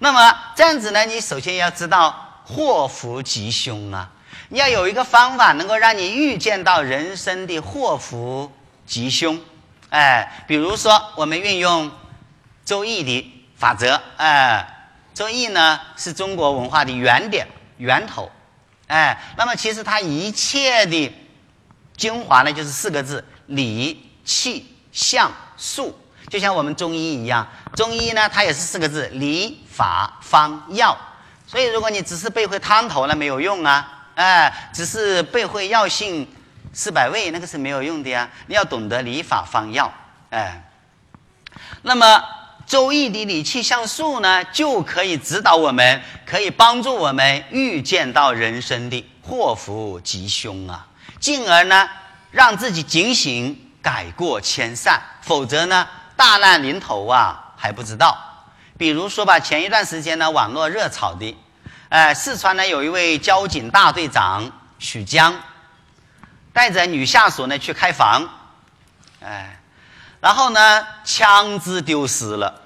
那么这样子呢，你首先要知道祸福吉凶啊。你要有一个方法，能够让你预见到人生的祸福吉凶，哎，比如说我们运用《周易》的法则，哎，《周易》呢是中国文化的原点、源头，哎，那么其实它一切的精华呢就是四个字：理、气、象、数，就像我们中医一样，中医呢它也是四个字：理、法、方、药。所以如果你只是背会汤头，那没有用啊。哎，只是背会药性四百味，那个是没有用的呀。你要懂得理法方药，哎。那么《周易》的理气象数呢，就可以指导我们，可以帮助我们预见到人生的祸福吉凶啊，进而呢，让自己警醒，改过迁善。否则呢，大难临头啊，还不知道。比如说吧，前一段时间呢，网络热炒的。哎，四川呢有一位交警大队长许江，带着女下属呢去开房，哎，然后呢枪支丢失了，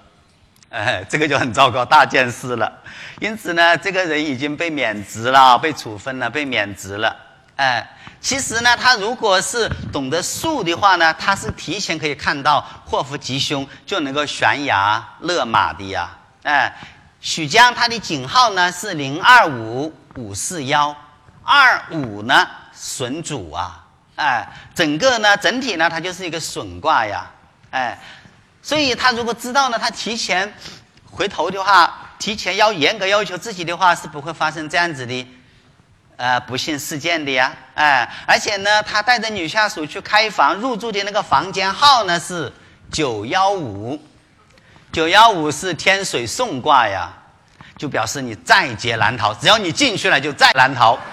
哎，这个就很糟糕，大件事了。因此呢，这个人已经被免职了，被处分了，被免职了。哎，其实呢，他如果是懂得术的话呢，他是提前可以看到祸福吉凶，就能够悬崖勒马的呀，哎。许江他的警号呢是零二五五四幺。二五呢损主啊，哎，整个呢整体呢它就是一个损卦呀，哎，所以他如果知道呢，他提前回头的话，提前要严格要求自己的话，是不会发生这样子的呃不幸事件的呀，哎，而且呢，他带着女下属去开房入住的那个房间号呢是九幺五。九幺五是天水送卦呀，就表示你在劫难逃，只要你进去了，就再难逃。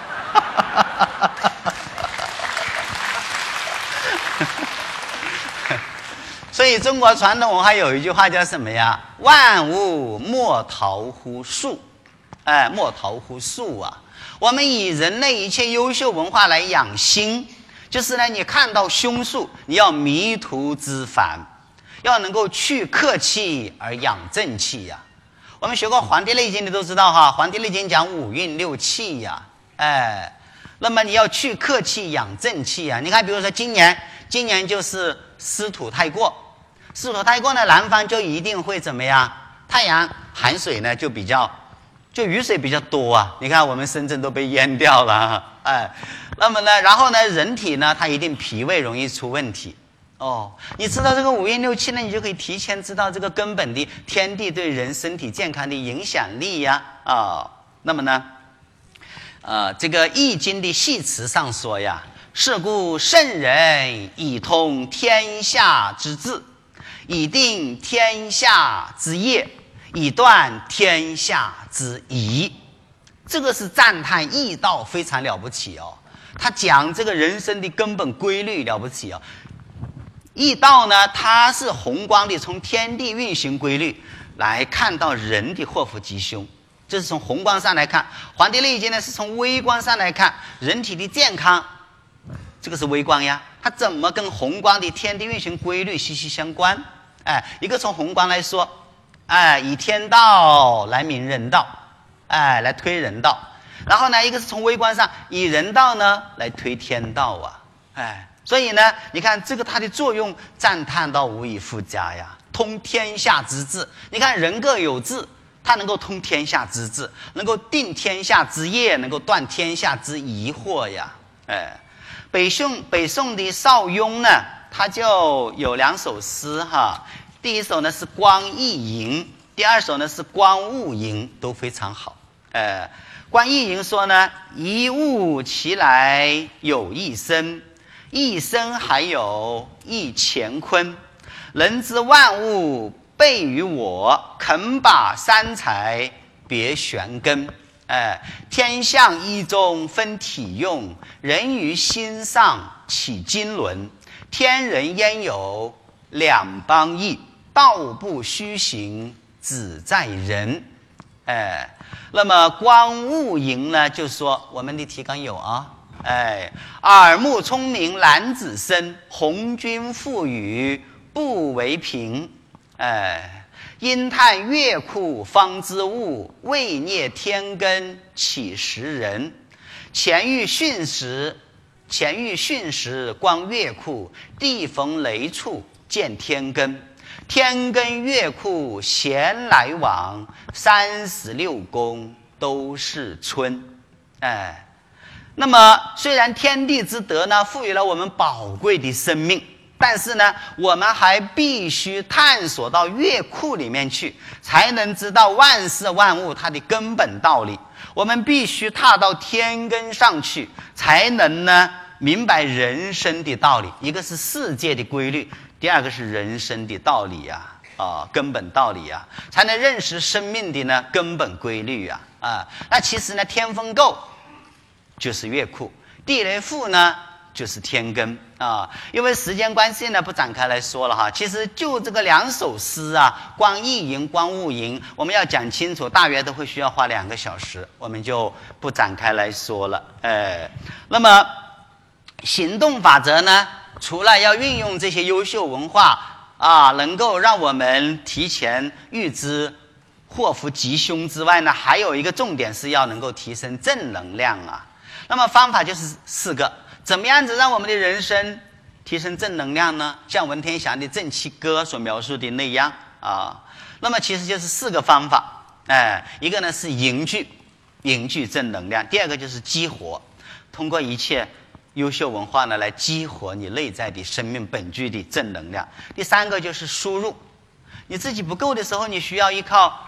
所以中国传统文化有一句话叫什么呀？万物莫逃乎术，哎，莫逃乎术啊！我们以人类一切优秀文化来养心，就是呢，你看到凶数，你要迷途知返。要能够去客气而养正气呀。我们学过《黄帝内经》的都知道哈，《黄帝内经》讲五运六气呀。哎，那么你要去客气养正气呀。你看，比如说今年，今年就是湿土太过，湿土太过呢，南方就一定会怎么样？太阳寒水呢就比较，就雨水比较多啊。你看我们深圳都被淹掉了，哎，那么呢，然后呢，人体呢，它一定脾胃容易出问题。哦，你知道这个五运六气呢，你就可以提前知道这个根本的天地对人身体健康的影响力呀。啊，那么呢，呃，这个易经的系辞上说呀：“是故圣人以通天下之治，以定天下之业，以断天下之疑。”这个是赞叹易道非常了不起哦。他讲这个人生的根本规律了不起哦。易道呢，它是宏观的，从天地运行规律来看到人的祸福吉凶，这是从宏观上来看；《黄帝内经》呢，是从微观上来看人体的健康，这个是微观呀。它怎么跟宏观的天地运行规律息息相关？哎，一个从宏观来说，哎，以天道来明人道，哎，来推人道。然后呢，一个是从微观上以人道呢来推天道啊，哎，所以呢，你看这个它的作用赞叹到无以复加呀，通天下之志。你看人各有志，它能够通天下之志，能够定天下之业，能够断天下之疑惑呀，哎，北宋北宋的邵雍呢，他就有两首诗哈，第一首呢是《光义吟》，第二首呢是《光物吟》，都非常好，哎。观义吟说呢：“一物其来有一生，一生还有一乾坤。人之万物备于我，肯把三才别玄根。哎，天象一中分体用，人于心上起经纶。天人焉有两邦义？道不虚行，只在人。”哎。那么光物营呢？就说我们的提纲有啊，哎，耳目聪明男子身，红军赋予不为凭，哎，因叹月库方知物，未涅天根岂识人？前欲训时，前欲训时光月库，地逢雷处见天根。天根月库闲来往，三十六宫都是春。哎，那么虽然天地之德呢，赋予了我们宝贵的生命，但是呢，我们还必须探索到月库里面去，才能知道万事万物它的根本道理。我们必须踏到天根上去，才能呢明白人生的道理。一个是世界的规律。第二个是人生的道理呀，啊，根本道理呀，才能认识生命的呢根本规律呀，啊，那其实呢，天风姤就是月库，地雷复呢就是天根啊。因为时间关系呢，不展开来说了哈。其实就这个两首诗啊，光意淫、光物淫，我们要讲清楚，大约都会需要花两个小时，我们就不展开来说了。哎，那么行动法则呢？除了要运用这些优秀文化啊，能够让我们提前预知祸福吉凶之外呢，还有一个重点是要能够提升正能量啊。那么方法就是四个，怎么样子让我们的人生提升正能量呢？像文天祥的《正气歌》所描述的那样啊。那么其实就是四个方法，哎，一个呢是凝聚，凝聚正能量；第二个就是激活，通过一切。优秀文化呢，来激活你内在的生命本具的正能量。第三个就是输入，你自己不够的时候，你需要依靠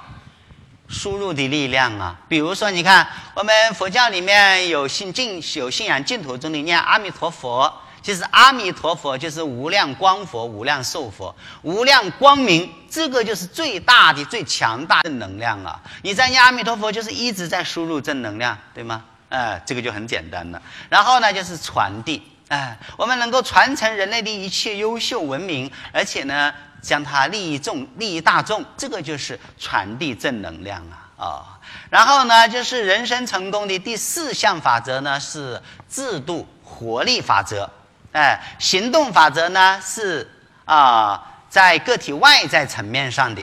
输入的力量啊。比如说，你看我们佛教里面有信净有信仰净土中的念阿弥陀佛，其实阿弥陀佛就是无量光佛、无量寿佛、无量光明，这个就是最大的、最强大的能量啊。你在念阿弥陀佛，就是一直在输入正能量，对吗？哎，这个就很简单了。然后呢，就是传递。哎，我们能够传承人类的一切优秀文明，而且呢，将它利益众、利益大众，这个就是传递正能量啊！啊，然后呢，就是人生成功的第四项法则呢，是制度活力法则。哎，行动法则呢是啊，在个体外在层面上的；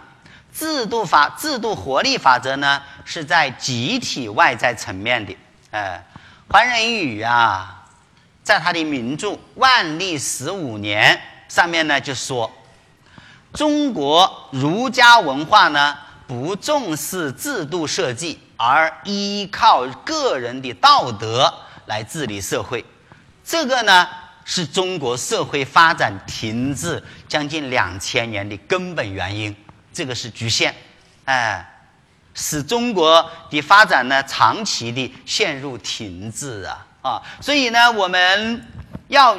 制度法、制度活力法则呢是在集体外在层面的。哎，黄仁宇啊，在他的名著《万历十五年》上面呢，就说中国儒家文化呢不重视制度设计，而依靠个人的道德来治理社会。这个呢，是中国社会发展停滞将近两千年的根本原因。这个是局限，哎。使中国的发展呢长期的陷入停滞啊啊！所以呢，我们要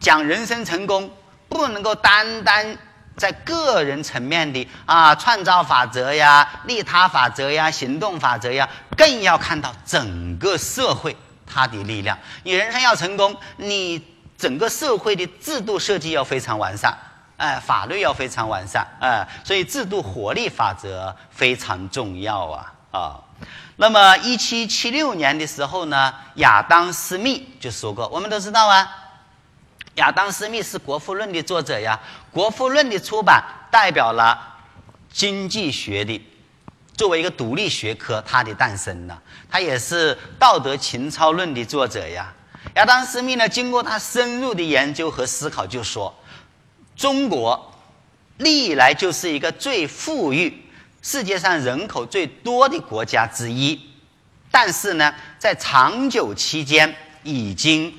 讲人生成功，不能够单单在个人层面的啊创造法则呀、利他法则呀、行动法则呀，更要看到整个社会它的力量。你人生要成功，你整个社会的制度设计要非常完善。哎，法律要非常完善，哎，所以制度活力法则非常重要啊啊。那么，一七七六年的时候呢，亚当·斯密就说过，我们都知道啊，亚当·斯密是《国富论》的作者呀，《国富论》的出版代表了经济学的作为一个独立学科，它的诞生呢，他也是道德情操论的作者呀。亚当·斯密呢，经过他深入的研究和思考，就说中国历来就是一个最富裕、世界上人口最多的国家之一，但是呢，在长久期间已经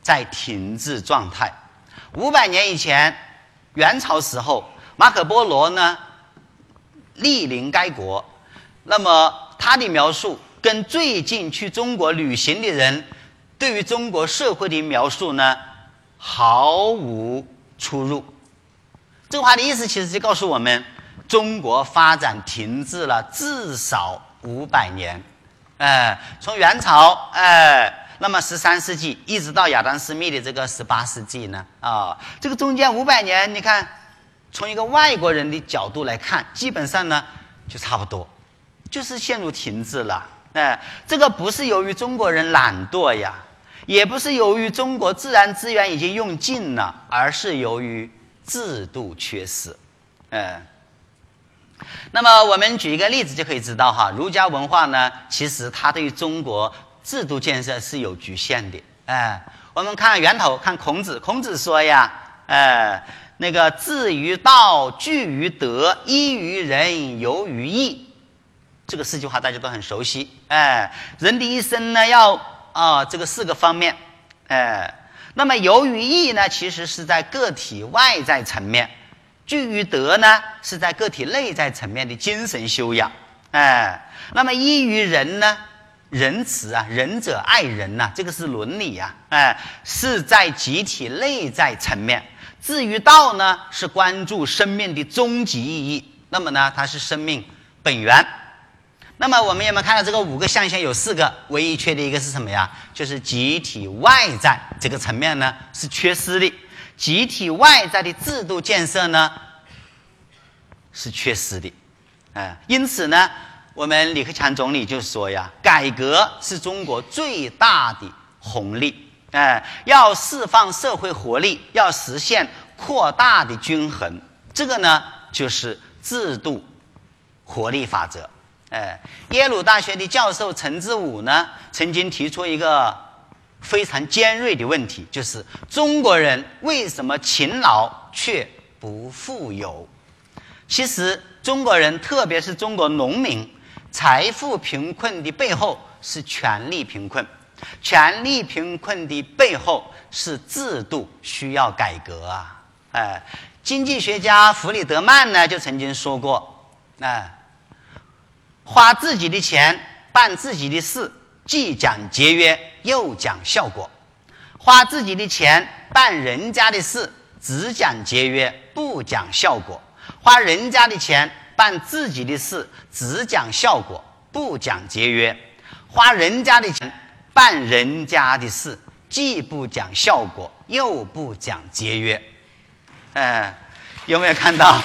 在停滞状态。五百年以前，元朝时候，马可·波罗呢莅临该国，那么他的描述跟最近去中国旅行的人。对于中国社会的描述呢，毫无出入。这话的意思其实就告诉我们，中国发展停滞了至少五百年。哎，从元朝哎，那么十三世纪一直到亚当·斯密的这个十八世纪呢，啊，这个中间五百年，你看，从一个外国人的角度来看，基本上呢就差不多，就是陷入停滞了。哎，这个不是由于中国人懒惰呀，也不是由于中国自然资源已经用尽了，而是由于制度缺失。哎，那么我们举一个例子就可以知道哈，儒家文化呢，其实它对于中国制度建设是有局限的。哎，我们看源头，看孔子，孔子说呀，哎，那个至于道，据于德，依于仁，游于义。这个四句话大家都很熟悉，哎，人的一生呢，要啊这个四个方面，哎，那么由于义呢，其实是在个体外在层面；据于德呢，是在个体内在层面的精神修养，哎，那么依于仁呢，仁慈啊，仁者爱人呐，这个是伦理呀，哎，是在集体内在层面；至于道呢，是关注生命的终极意义，那么呢，它是生命本源。那么我们有没有看到这个五个象限？有四个，唯一缺的一个是什么呀？就是集体外在这个层面呢是缺失的，集体外在的制度建设呢是缺失的，哎，因此呢，我们李克强总理就说呀，改革是中国最大的红利，哎，要释放社会活力，要实现扩大的均衡，这个呢就是制度活力法则。哎，耶鲁大学的教授陈志武呢，曾经提出一个非常尖锐的问题，就是中国人为什么勤劳却不富有？其实，中国人，特别是中国农民，财富贫困的背后是权力贫困，权力贫困的背后是制度需要改革啊！哎，经济学家弗里德曼呢，就曾经说过，哎。花自己的钱办自己的事，既讲节约又讲效果；花自己的钱办人家的事，只讲节约不讲效果；花人家的钱办自己的事，只讲效果不讲节约；花人家的钱办人家的事，既不讲效果又不讲节约。哎，有没有看到？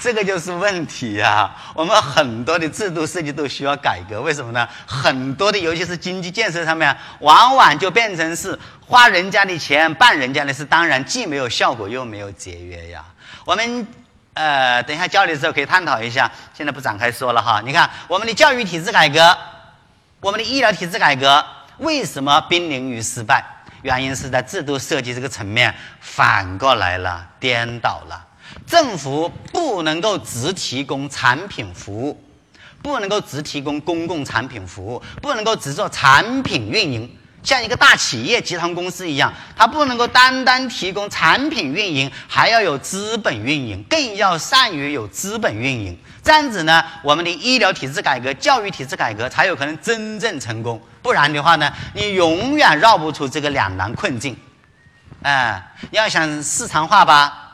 这个就是问题呀！我们很多的制度设计都需要改革，为什么呢？很多的，尤其是经济建设上面，往往就变成是花人家的钱办人家的事，当然既没有效果又没有节约呀。我们呃，等一下交流的时候可以探讨一下，现在不展开说了哈。你看，我们的教育体制改革，我们的医疗体制改革，为什么濒临于失败？原因是在制度设计这个层面反过来了，颠倒了。政府不能够只提供产品服务，不能够只提供公共产品服务，不能够只做产品运营，像一个大企业集团公司一样，它不能够单单提供产品运营，还要有资本运营，更要善于有资本运营。这样子呢，我们的医疗体制改革、教育体制改革才有可能真正成功。不然的话呢，你永远绕不出这个两难困境。哎，要想市场化吧。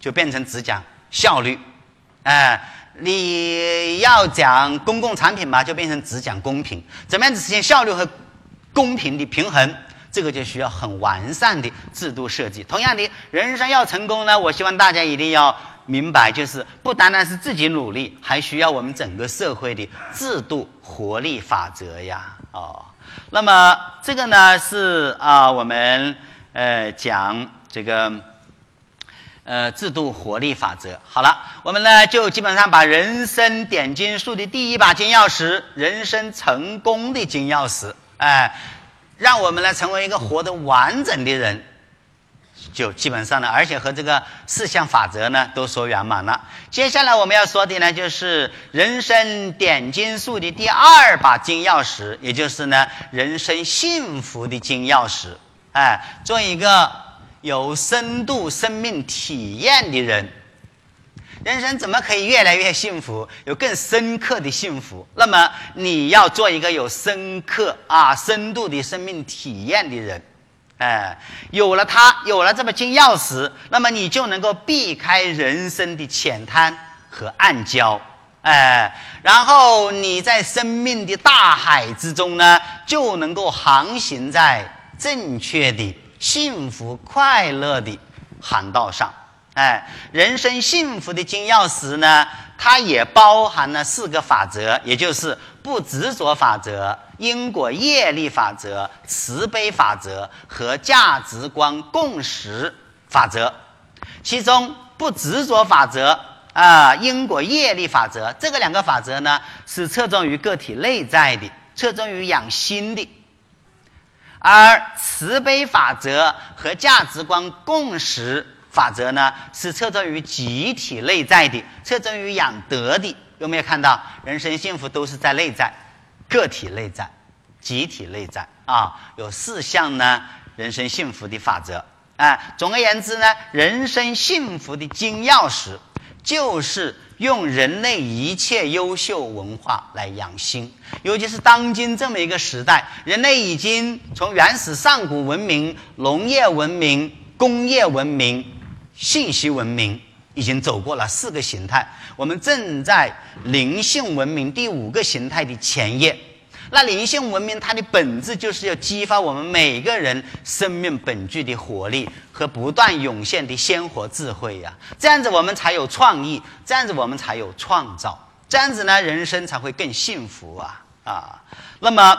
就变成只讲效率，哎，你要讲公共产品嘛，就变成只讲公平。怎么样子实现效率和公平的平衡？这个就需要很完善的制度设计。同样的，人生要成功呢，我希望大家一定要明白，就是不单单是自己努力，还需要我们整个社会的制度活力法则呀。哦，那么这个呢是啊，我们呃讲这个。呃制度活力法则。好了，我们呢就基本上把人生点金术的第一把金钥匙，人生成功的金钥匙，哎，让我们呢成为一个活得完整的人。就基本上呢，而且和这个四项法则呢都说圆满了。接下来我们要说的呢，就是人生点金术的第二把金钥匙，也就是呢人生幸福的金钥匙。哎，做一个有深度生命体验的人，人生怎么可以越来越幸福，有更深刻的幸福？那么你要做一个有深刻啊深度的生命体验的人。哎，有了它，有了这把金钥匙，那么你就能够避开人生的浅滩和暗礁，哎，然后你在生命的大海之中呢，就能够航行在正确的、幸福快乐的航道上。哎，人生幸福的金钥匙呢，它也包含了四个法则，也就是不执着法则。因果业力法则、慈悲法则和价值观共识法则，其中不执着法则啊，因果业力法则这个两个法则呢，是侧重于个体内在的，侧重于养心的；而慈悲法则和价值观共识法则呢，是侧重于集体内在的，侧重于养德的。有没有看到，人生幸福都是在内在？个体内在，集体内在啊，有四项呢，人生幸福的法则。哎，总而言之呢，人生幸福的金钥匙就是用人类一切优秀文化来养心。尤其是当今这么一个时代，人类已经从原始上古文明、农业文明、工业文明、信息文明，已经走过了四个形态。我们正在灵性文明第五个形态的前夜。那灵性文明它的本质就是要激发我们每个人生命本具的活力和不断涌现的鲜活智慧呀。这样子我们才有创意，这样子我们才有创造，这样子呢人生才会更幸福啊啊。那么，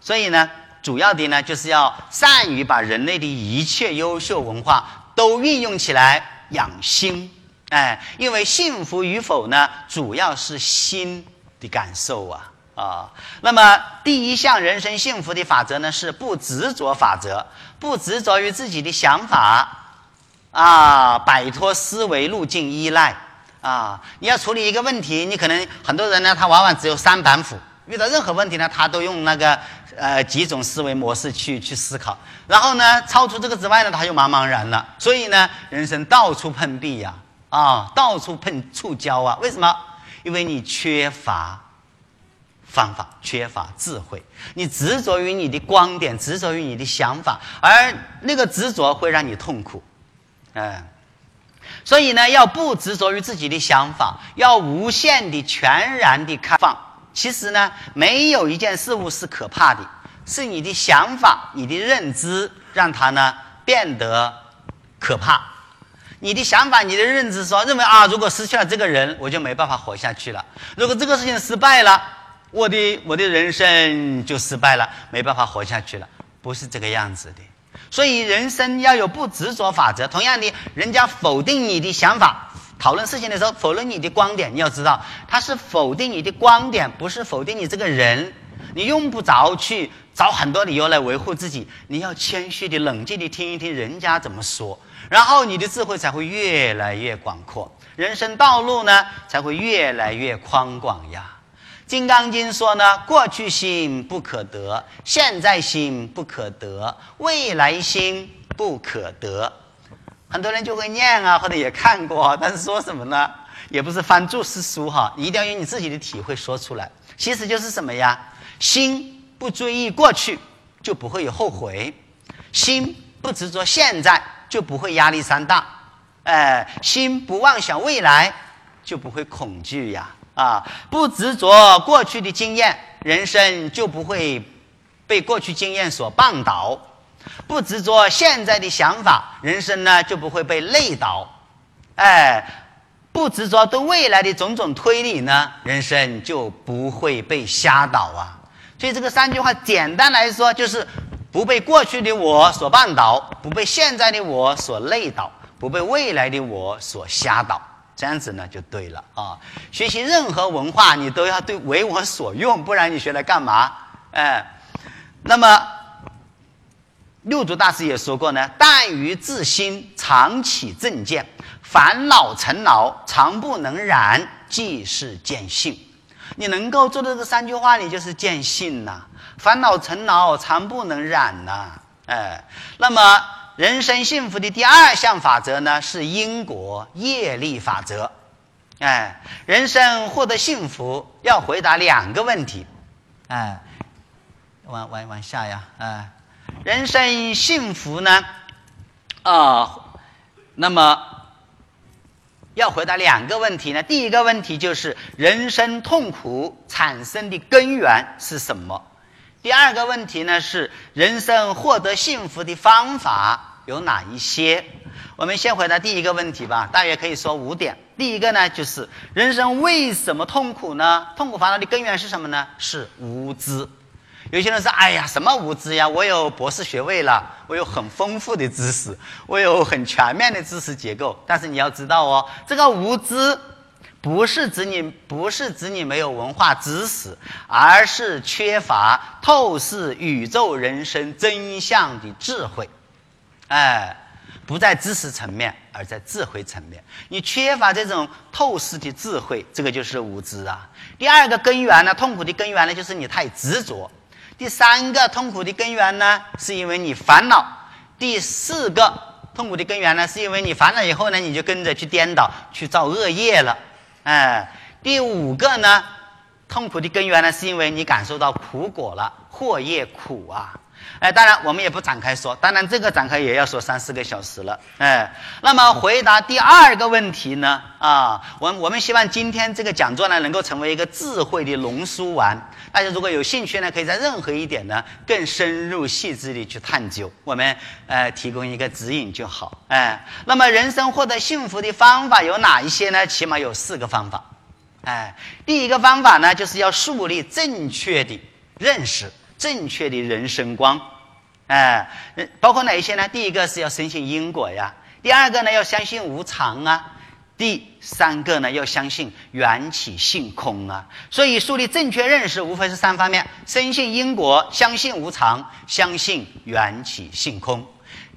所以呢，主要的呢就是要善于把人类的一切优秀文化都运用起来养心。哎，因为幸福与否呢，主要是心的感受啊啊。那么第一项人生幸福的法则呢，是不执着法则，不执着于自己的想法啊，摆脱思维路径依赖啊。你要处理一个问题，你可能很多人呢，他往往只有三板斧，遇到任何问题呢，他都用那个呃几种思维模式去去思考，然后呢，超出这个之外呢，他就茫茫然了。所以呢，人生到处碰壁呀。啊，到处碰触礁啊！为什么？因为你缺乏方法，缺乏智慧，你执着于你的观点，执着于你的想法，而那个执着会让你痛苦。嗯，所以呢，要不执着于自己的想法，要无限的、全然的开放。其实呢，没有一件事物是可怕的，是你的想法、你的认知让它呢变得可怕。你的想法，你的认知说认为啊，如果失去了这个人，我就没办法活下去了。如果这个事情失败了，我的我的人生就失败了，没办法活下去了。不是这个样子的。所以人生要有不执着法则。同样的，人家否定你的想法，讨论事情的时候否认你的观点，你要知道，他是否定你的观点，不是否定你这个人。你用不着去找很多理由来维护自己，你要谦虚的、冷静的听一听人家怎么说。然后你的智慧才会越来越广阔，人生道路呢才会越来越宽广呀。《金刚经》说呢：过去心不可得，现在心不可得，未来心不可得。很多人就会念啊，或者也看过，但是说什么呢？也不是翻注释书哈，一定要用你自己的体会说出来。其实就是什么呀？心不追忆过去，就不会有后悔；心不执着现在。就不会压力山大，哎，心不妄想未来，就不会恐惧呀，啊，不执着过去的经验，人生就不会被过去经验所绊倒；不执着现在的想法，人生呢就不会被累倒，哎，不执着对未来的种种推理呢，人生就不会被瞎倒啊。所以这个三句话，简单来说就是。不被过去的我所绊倒，不被现在的我所累倒，不被未来的我所瞎倒，这样子呢就对了啊。学习任何文化，你都要对为我所用，不然你学来干嘛？哎，那么六祖大师也说过呢：“但于自心，常起正见，烦恼尘劳，常不能染，即是见性。”你能够做到这三句话，你就是见性呐。烦恼尘劳，常不能染呐。哎，那么人生幸福的第二项法则呢，是因果业力法则。哎，人生获得幸福要回答两个问题。哎，往往往下呀。哎，人生幸福呢？啊，那么。要回答两个问题呢？第一个问题就是人生痛苦产生的根源是什么？第二个问题呢是人生获得幸福的方法有哪一些？我们先回答第一个问题吧，大约可以说五点。第一个呢就是人生为什么痛苦呢？痛苦烦恼的根源是什么呢？是无知。有些人说：“哎呀，什么无知呀？我有博士学位了，我有很丰富的知识，我有很全面的知识结构。但是你要知道哦，这个无知不是指你不是指你没有文化知识，而是缺乏透视宇宙人生真相的智慧。哎，不在知识层面，而在智慧层面。你缺乏这种透视的智慧，这个就是无知啊。第二个根源呢，痛苦的根源呢，就是你太执着。”第三个痛苦的根源呢，是因为你烦恼；第四个痛苦的根源呢，是因为你烦恼以后呢，你就跟着去颠倒，去造恶业了。哎，第五个呢，痛苦的根源呢，是因为你感受到苦果了，或业苦啊。哎，当然我们也不展开说，当然这个展开也要说三四个小时了。哎，那么回答第二个问题呢？啊，我我们希望今天这个讲座呢，能够成为一个智慧的浓缩丸。大家如果有兴趣呢，可以在任何一点呢更深入细致的去探究，我们呃提供一个指引就好。哎，那么人生获得幸福的方法有哪一些呢？起码有四个方法。哎，第一个方法呢，就是要树立正确的认识。正确的人生观，哎，包括哪一些呢？第一个是要深信因果呀，第二个呢要相信无常啊，第三个呢要相信缘起性空啊。所以树立正确认识，无非是三方面：深信因果，相信无常，相信缘起性空。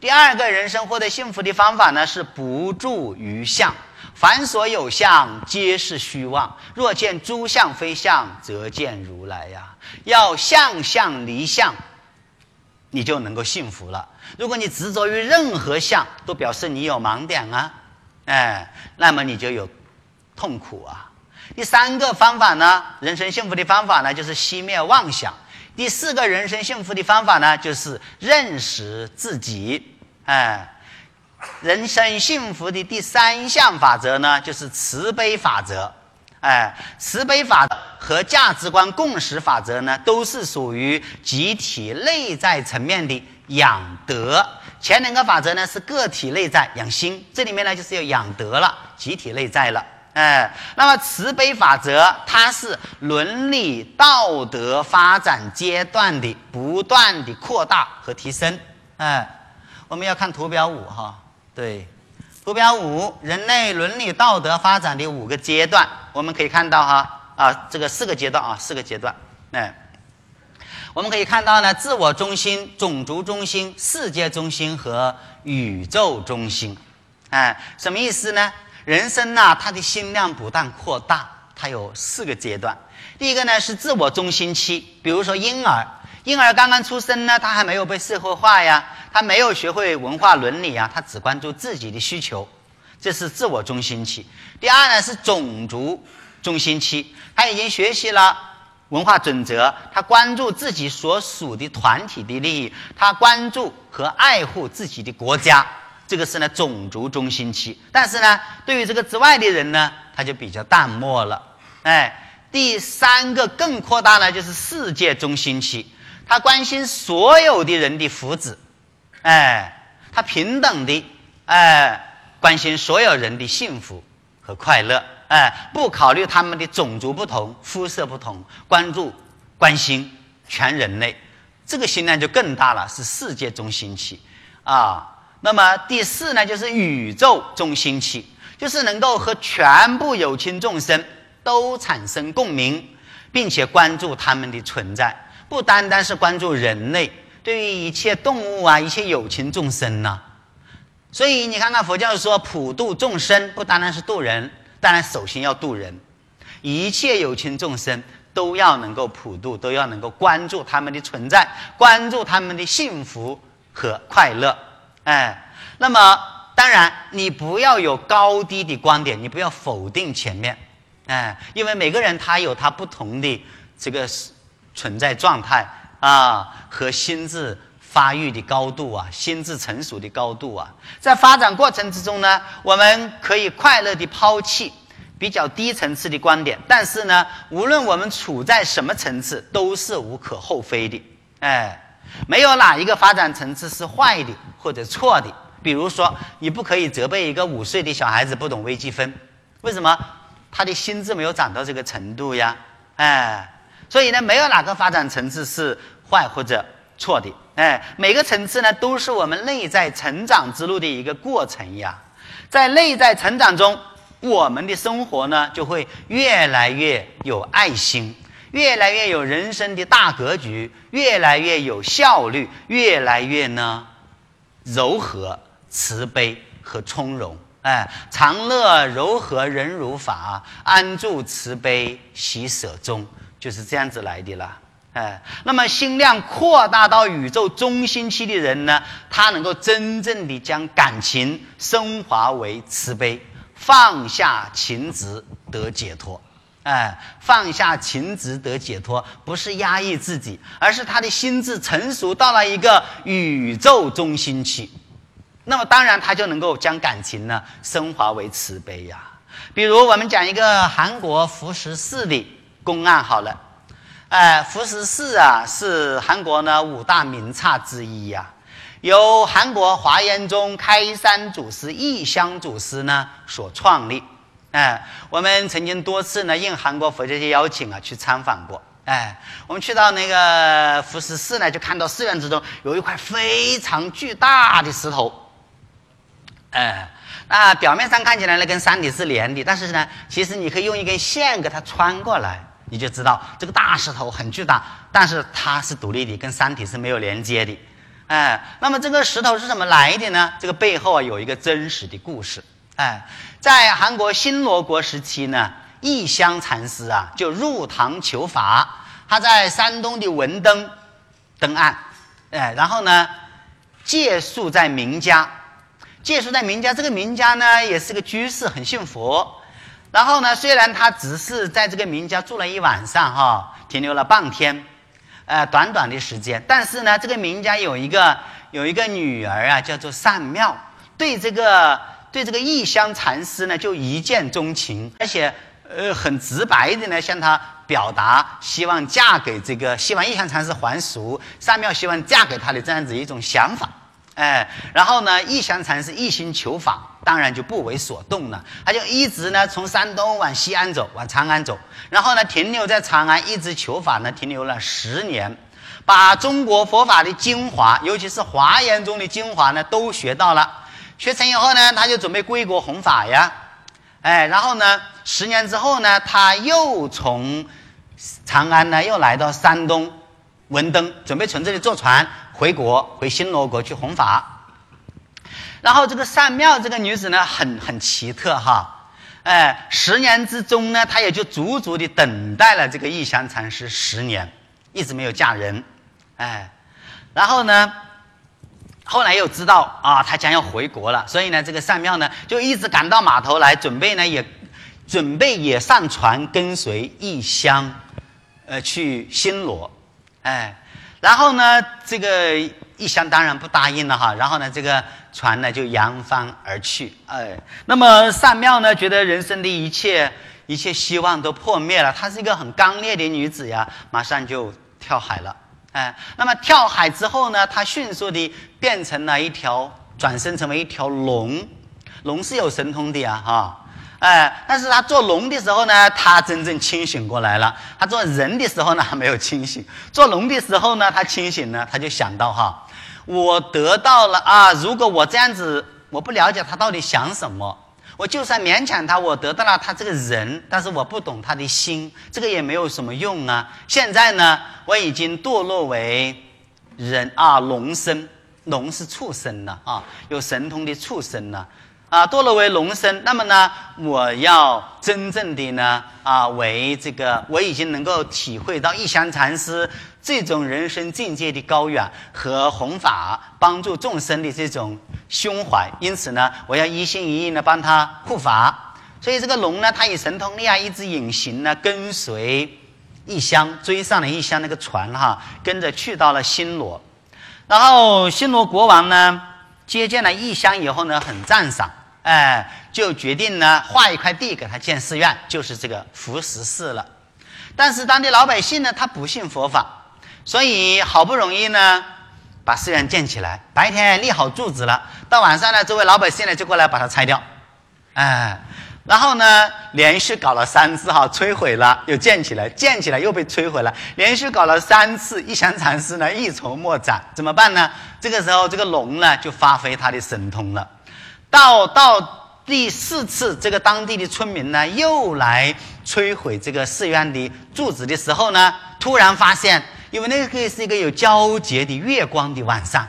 第二个人生获得幸福的方法呢，是不住于相。凡所有相，皆是虚妄。若见诸相非相，则见如来呀。要相相离相，你就能够幸福了。如果你执着于任何相，都表示你有盲点啊，哎，那么你就有痛苦啊。第三个方法呢，人生幸福的方法呢，就是熄灭妄想。第四个人生幸福的方法呢，就是认识自己，哎。人生幸福的第三项法则呢，就是慈悲法则。哎，慈悲法和价值观共识法则呢，都是属于集体内在层面的养德。前两个法则呢，是个体内在养心，这里面呢就是要养德了，集体内在了。哎，那么慈悲法则，它是伦理道德发展阶段的不断的扩大和提升。哎，我们要看图表五哈。对，图表五，人类伦理道德发展的五个阶段，我们可以看到哈啊，这个四个阶段啊，四个阶段，哎，我们可以看到呢，自我中心、种族中心、世界中心和宇宙中心，哎，什么意思呢？人生呐，它的心量不断扩大，它有四个阶段。第一个呢是自我中心期，比如说婴儿。婴儿刚刚出生呢，他还没有被社会化呀，他没有学会文化伦理啊，他只关注自己的需求，这是自我中心期。第二呢是种族中心期，他已经学习了文化准则，他关注自己所属的团体的利益，他关注和爱护自己的国家，这个是呢种族中心期。但是呢，对于这个之外的人呢，他就比较淡漠了。哎，第三个更扩大呢，就是世界中心期。他关心所有的人的福祉，哎，他平等的，哎，关心所有人的幸福和快乐，哎，不考虑他们的种族不同、肤色不同，关注、关心全人类，这个心量就更大了，是世界中心期，啊。那么第四呢，就是宇宙中心期，就是能够和全部有情众生都产生共鸣，并且关注他们的存在，不单单是关注人类，对于一切动物啊，一切有情众生呢。所以你看看佛教说普度众生，不单单是度人，当然首先要度人，一切有情众生都要能够普度，都要能够关注他们的存在，关注他们的幸福和快乐。哎，那么当然，你不要有高低的观点，你不要否定前面，哎，因为每个人他有他不同的这个存在状态啊和心智发育的高度啊，心智成熟的高度啊，在发展过程之中呢，我们可以快乐的抛弃比较低层次的观点，但是呢，无论我们处在什么层次，都是无可厚非的，哎。没有哪一个发展层次是坏的或者错的。比如说，你不可以责备一个五岁的小孩子不懂微积分，为什么？他的心智没有长到这个程度呀，哎，所以呢，没有哪个发展层次是坏或者错的，哎，每个层次呢都是我们内在成长之路的一个过程呀。在内在成长中，我们的生活呢就会越来越有爱心。越来越有人生的大格局，越来越有效率，越来越呢柔和、慈悲和从容。哎，常乐柔和人如法，安住慈悲喜舍中，就是这样子来的啦。哎，那么心量扩大到宇宙中心期的人呢，他能够真正的将感情升华为慈悲，放下情执得解脱。哎，放下情执得解脱，不是压抑自己，而是他的心智成熟到了一个宇宙中心期。那么当然，他就能够将感情呢升华为慈悲呀。比如我们讲一个韩国福十寺的公案好了。哎，福十寺啊是韩国呢五大名刹之一呀，由韩国华严宗开山祖师义香祖师呢所创立。哎，我们曾经多次呢应韩国佛教界邀请啊去参访过。哎，我们去到那个福石寺呢，就看到寺院之中有一块非常巨大的石头。哎，那表面上看起来呢跟山体是连的，但是呢，其实你可以用一根线给它穿过来，你就知道这个大石头很巨大，但是它是独立的，跟山体是没有连接的。哎，那么这个石头是怎么来的呢？这个背后啊有一个真实的故事。哎，在韩国新罗国时期呢，义香禅师啊就入唐求法。他在山东的文登登岸，哎，然后呢借宿在名家，借宿在名家。这个名家呢也是个居士，很信佛。然后呢，虽然他只是在这个名家住了一晚上，哈，停留了半天，呃，短短的时间，但是呢，这个名家有一个有一个女儿啊，叫做善妙，对这个。对这个异香禅师呢，就一见钟情，而且呃很直白的呢向他表达希望嫁给这个，希望异香禅师还俗，善妙希望嫁给他的这样子一种想法，哎，然后呢异香禅师一心求法，当然就不为所动了，他就一直呢从山东往西安走，往长安走，然后呢停留在长安，一直求法呢停留了十年，把中国佛法的精华，尤其是华严中的精华呢都学到了。学成以后呢，他就准备归国弘法呀，哎，然后呢，十年之后呢，他又从长安呢，又来到山东文登，准备从这里坐船回国，回新罗国去弘法。然后这个善妙这个女子呢，很很奇特哈，哎，十年之中呢，她也就足足的等待了这个义香禅师十年，一直没有嫁人，哎，然后呢。后来又知道啊，他将要回国了，所以呢，这个善妙呢就一直赶到码头来，准备呢也准备也上船跟随异乡，呃，去新罗，哎，然后呢，这个异乡当然不答应了哈，然后呢，这个船呢就扬帆而去，哎，那么善妙呢觉得人生的一切一切希望都破灭了，她是一个很刚烈的女子呀，马上就跳海了。哎，那么跳海之后呢？她迅速的变成了一条，转身成为一条龙。龙是有神通的呀，哈。哎，但是他做龙的时候呢，他真正清醒过来了。他做人的时候呢，还没有清醒。做龙的时候呢，他清醒了，他就想到哈，我得到了啊，如果我这样子，我不了解他到底想什么，我就算勉强他，我得到了他这个人，但是我不懂他的心，这个也没有什么用啊。现在呢，我已经堕落为人啊，龙身，龙是畜生了啊，有神通的畜生了。啊，堕落为龙身，那么呢，我要真正的呢，啊，为这个我已经能够体会到一香禅师这种人生境界的高远和弘法帮助众生的这种胸怀，因此呢，我要一心一意的帮他护法。所以这个龙呢，它以神通力啊，一直隐形呢，跟随一香，追上了一香那个船哈，跟着去到了新罗。然后新罗国王呢，接见了异香以后呢，很赞赏。哎，就决定呢，划一块地给他建寺院，就是这个福石寺了。但是当地老百姓呢，他不信佛法，所以好不容易呢，把寺院建起来，白天立好柱子了，到晚上呢，这位老百姓呢就过来把它拆掉。哎，然后呢，连续搞了三次哈，摧毁了又建起来，建起来又被摧毁了，连续搞了三次，一香禅师呢一筹莫展，怎么办呢？这个时候，这个龙呢就发挥他的神通了。到到第四次，这个当地的村民呢又来摧毁这个寺院的柱子的时候呢，突然发现，因为那个是一个有皎洁的月光的晚上，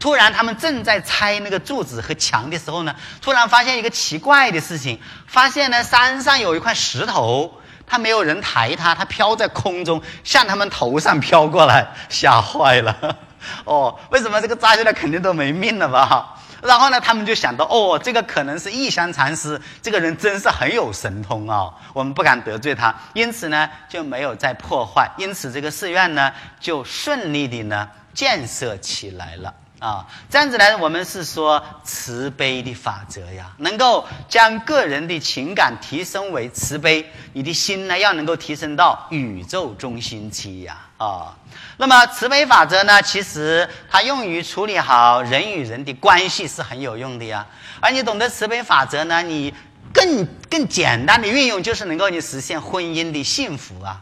突然他们正在拆那个柱子和墙的时候呢，突然发现一个奇怪的事情，发现呢山上有一块石头，它没有人抬它，它飘在空中，向他们头上飘过来，吓坏了。哦，为什么这个扎下来肯定都没命了吧？然后呢，他们就想到，哦，这个可能是异香禅师，这个人真是很有神通哦，我们不敢得罪他，因此呢，就没有再破坏，因此这个寺院呢，就顺利的呢建设起来了。啊，这样子呢，我们是说慈悲的法则呀，能够将个人的情感提升为慈悲，你的心呢要能够提升到宇宙中心期呀，啊，那么慈悲法则呢，其实它用于处理好人与人的关系是很有用的呀，而你懂得慈悲法则呢，你更更简单的运用就是能够你实现婚姻的幸福啊。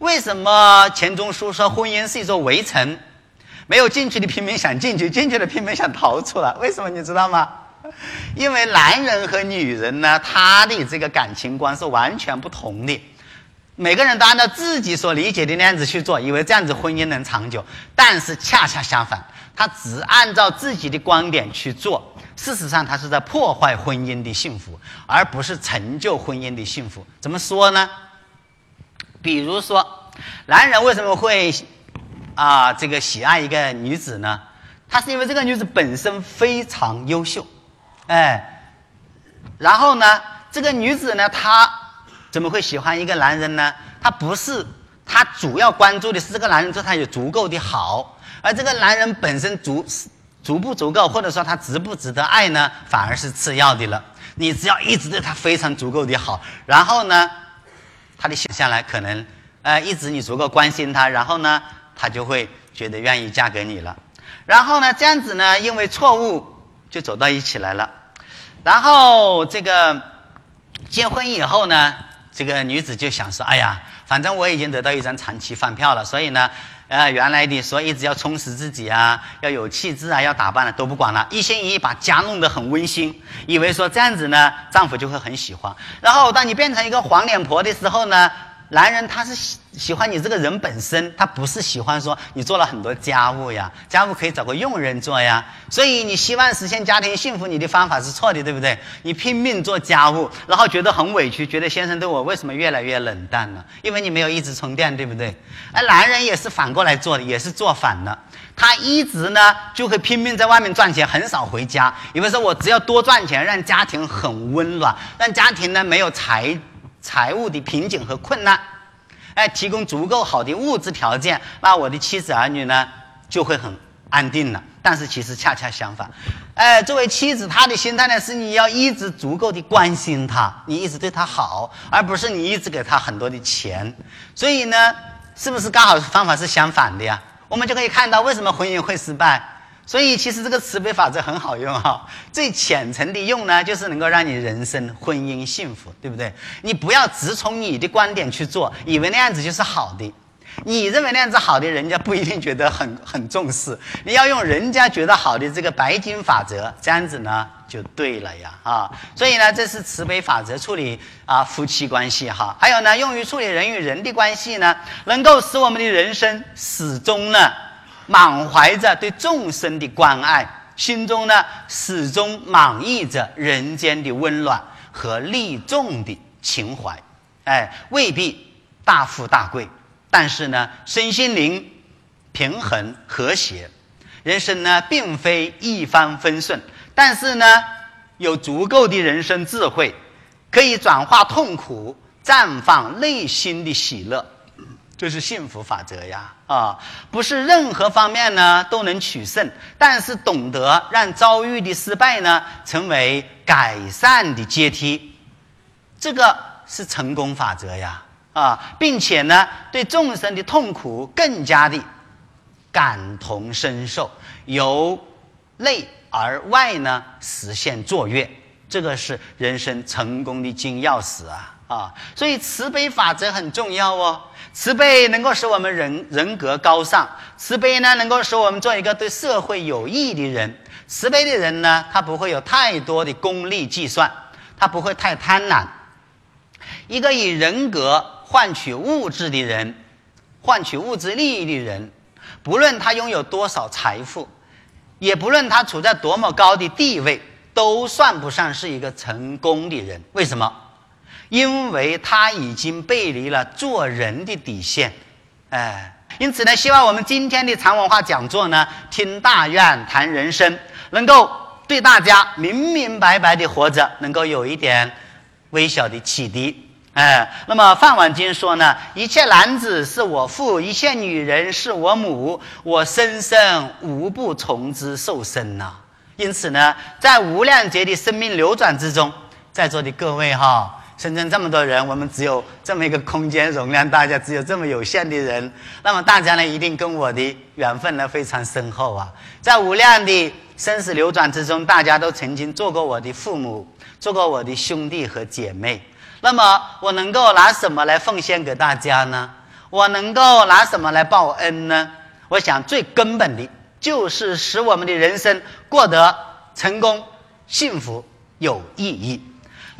为什么钱钟书说婚姻是一座围城？没有进去的拼命想进去，进去的拼命想逃出来。为什么你知道吗？因为男人和女人呢，他的这个感情观是完全不同的。每个人都按照自己所理解的那样子去做，以为这样子婚姻能长久。但是恰恰相反，他只按照自己的观点去做，事实上他是在破坏婚姻的幸福，而不是成就婚姻的幸福。怎么说呢？比如说，男人为什么会？啊，这个喜爱一个女子呢，他是因为这个女子本身非常优秀，哎，然后呢，这个女子呢，她怎么会喜欢一个男人呢？她不是，她主要关注的是这个男人对她有足够的好，而这个男人本身足足不足够，或者说他值不值得爱呢，反而是次要的了。你只要一直对他非常足够的好，然后呢，他的想下来可能，呃，一直你足够关心他，然后呢。他就会觉得愿意嫁给你了，然后呢，这样子呢，因为错误就走到一起来了，然后这个结婚以后呢，这个女子就想说，哎呀，反正我已经得到一张长期饭票了，所以呢，呃，原来的说一直要充实自己啊，要有气质啊，要打扮了都不管了，一心一意把家弄得很温馨，以为说这样子呢，丈夫就会很喜欢，然后当你变成一个黄脸婆的时候呢？男人他是喜喜欢你这个人本身，他不是喜欢说你做了很多家务呀，家务可以找个佣人做呀。所以你希望实现家庭幸福，你的方法是错的，对不对？你拼命做家务，然后觉得很委屈，觉得先生对我为什么越来越冷淡了？因为你没有一直充电，对不对？而男人也是反过来做的，也是做反了。他一直呢就会拼命在外面赚钱，很少回家。因为说我只要多赚钱，让家庭很温暖，让家庭呢没有财。财务的瓶颈和困难，哎，提供足够好的物质条件，那我的妻子儿女呢就会很安定了。但是其实恰恰相反，哎，作为妻子，她的心态呢是你要一直足够的关心她，你一直对她好，而不是你一直给她很多的钱。所以呢，是不是刚好方法是相反的呀？我们就可以看到为什么婚姻会失败。所以，其实这个慈悲法则很好用哈。最浅层的用呢，就是能够让你人生婚姻幸福，对不对？你不要只从你的观点去做，以为那样子就是好的。你认为那样子好的，人家不一定觉得很 很重视。你要用人家觉得好的这个白金法则，这样子呢就对了呀啊！所以呢，这是慈悲法则处理啊夫妻关系哈。还有呢，用于处理人与人的关系呢，能够使我们的人生始终呢满怀着对众生的关爱，心中呢始终满溢着人间的温暖和利众的情怀。哎，未必大富大贵。但是呢，身心灵平衡和谐，人生呢并非一帆风顺，但是呢有足够的人生智慧，可以转化痛苦，绽放内心的喜乐，这是幸福法则呀！啊，不是任何方面呢都能取胜，但是懂得让遭遇的失败呢成为改善的阶梯，这个是成功法则呀！啊，并且呢，对众生的痛苦更加的感同身受，由内而外呢实现卓越，这个是人生成功的金钥匙啊啊！所以慈悲法则很重要哦，慈悲能够使我们人人格高尚，慈悲呢能够使我们做一个对社会有益的人。慈悲的人呢，他不会有太多的功利计算，他不会太贪婪，一个以人格。换取物质的人，换取物质利益的人，不论他拥有多少财富，也不论他处在多么高的地位，都算不上是一个成功的人。为什么？因为他已经背离了做人的底线。哎，因此呢，希望我们今天的禅文化讲座呢，听大愿谈人生，能够对大家明明白白的活着，能够有一点微小的启迪。哎，那么《范婉君》说呢，一切男子是我父，一切女人是我母，我生生无不从之受生呐。因此呢，在无量劫的生命流转之中，在座的各位哈，深圳这么多人，我们只有这么一个空间容量，大家只有这么有限的人，那么大家呢，一定跟我的缘分呢非常深厚啊。在无量的生死流转之中，大家都曾经做过我的父母，做过我的兄弟和姐妹。那么我能够拿什么来奉献给大家呢？我能够拿什么来报恩呢？我想最根本的就是使我们的人生过得成功、幸福、有意义。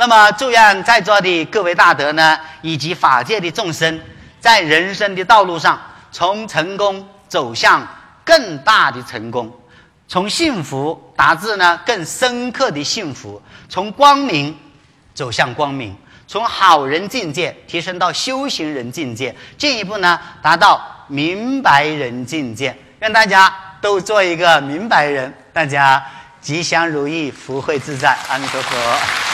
那么祝愿在座的各位大德呢，以及法界的众生，在人生的道路上，从成功走向更大的成功，从幸福达至呢更深刻的幸福，从光明走向光明。从好人境界提升到修行人境界，进一步呢达到明白人境界。愿大家都做一个明白人，大家吉祥如意，福慧自在，阿弥陀佛。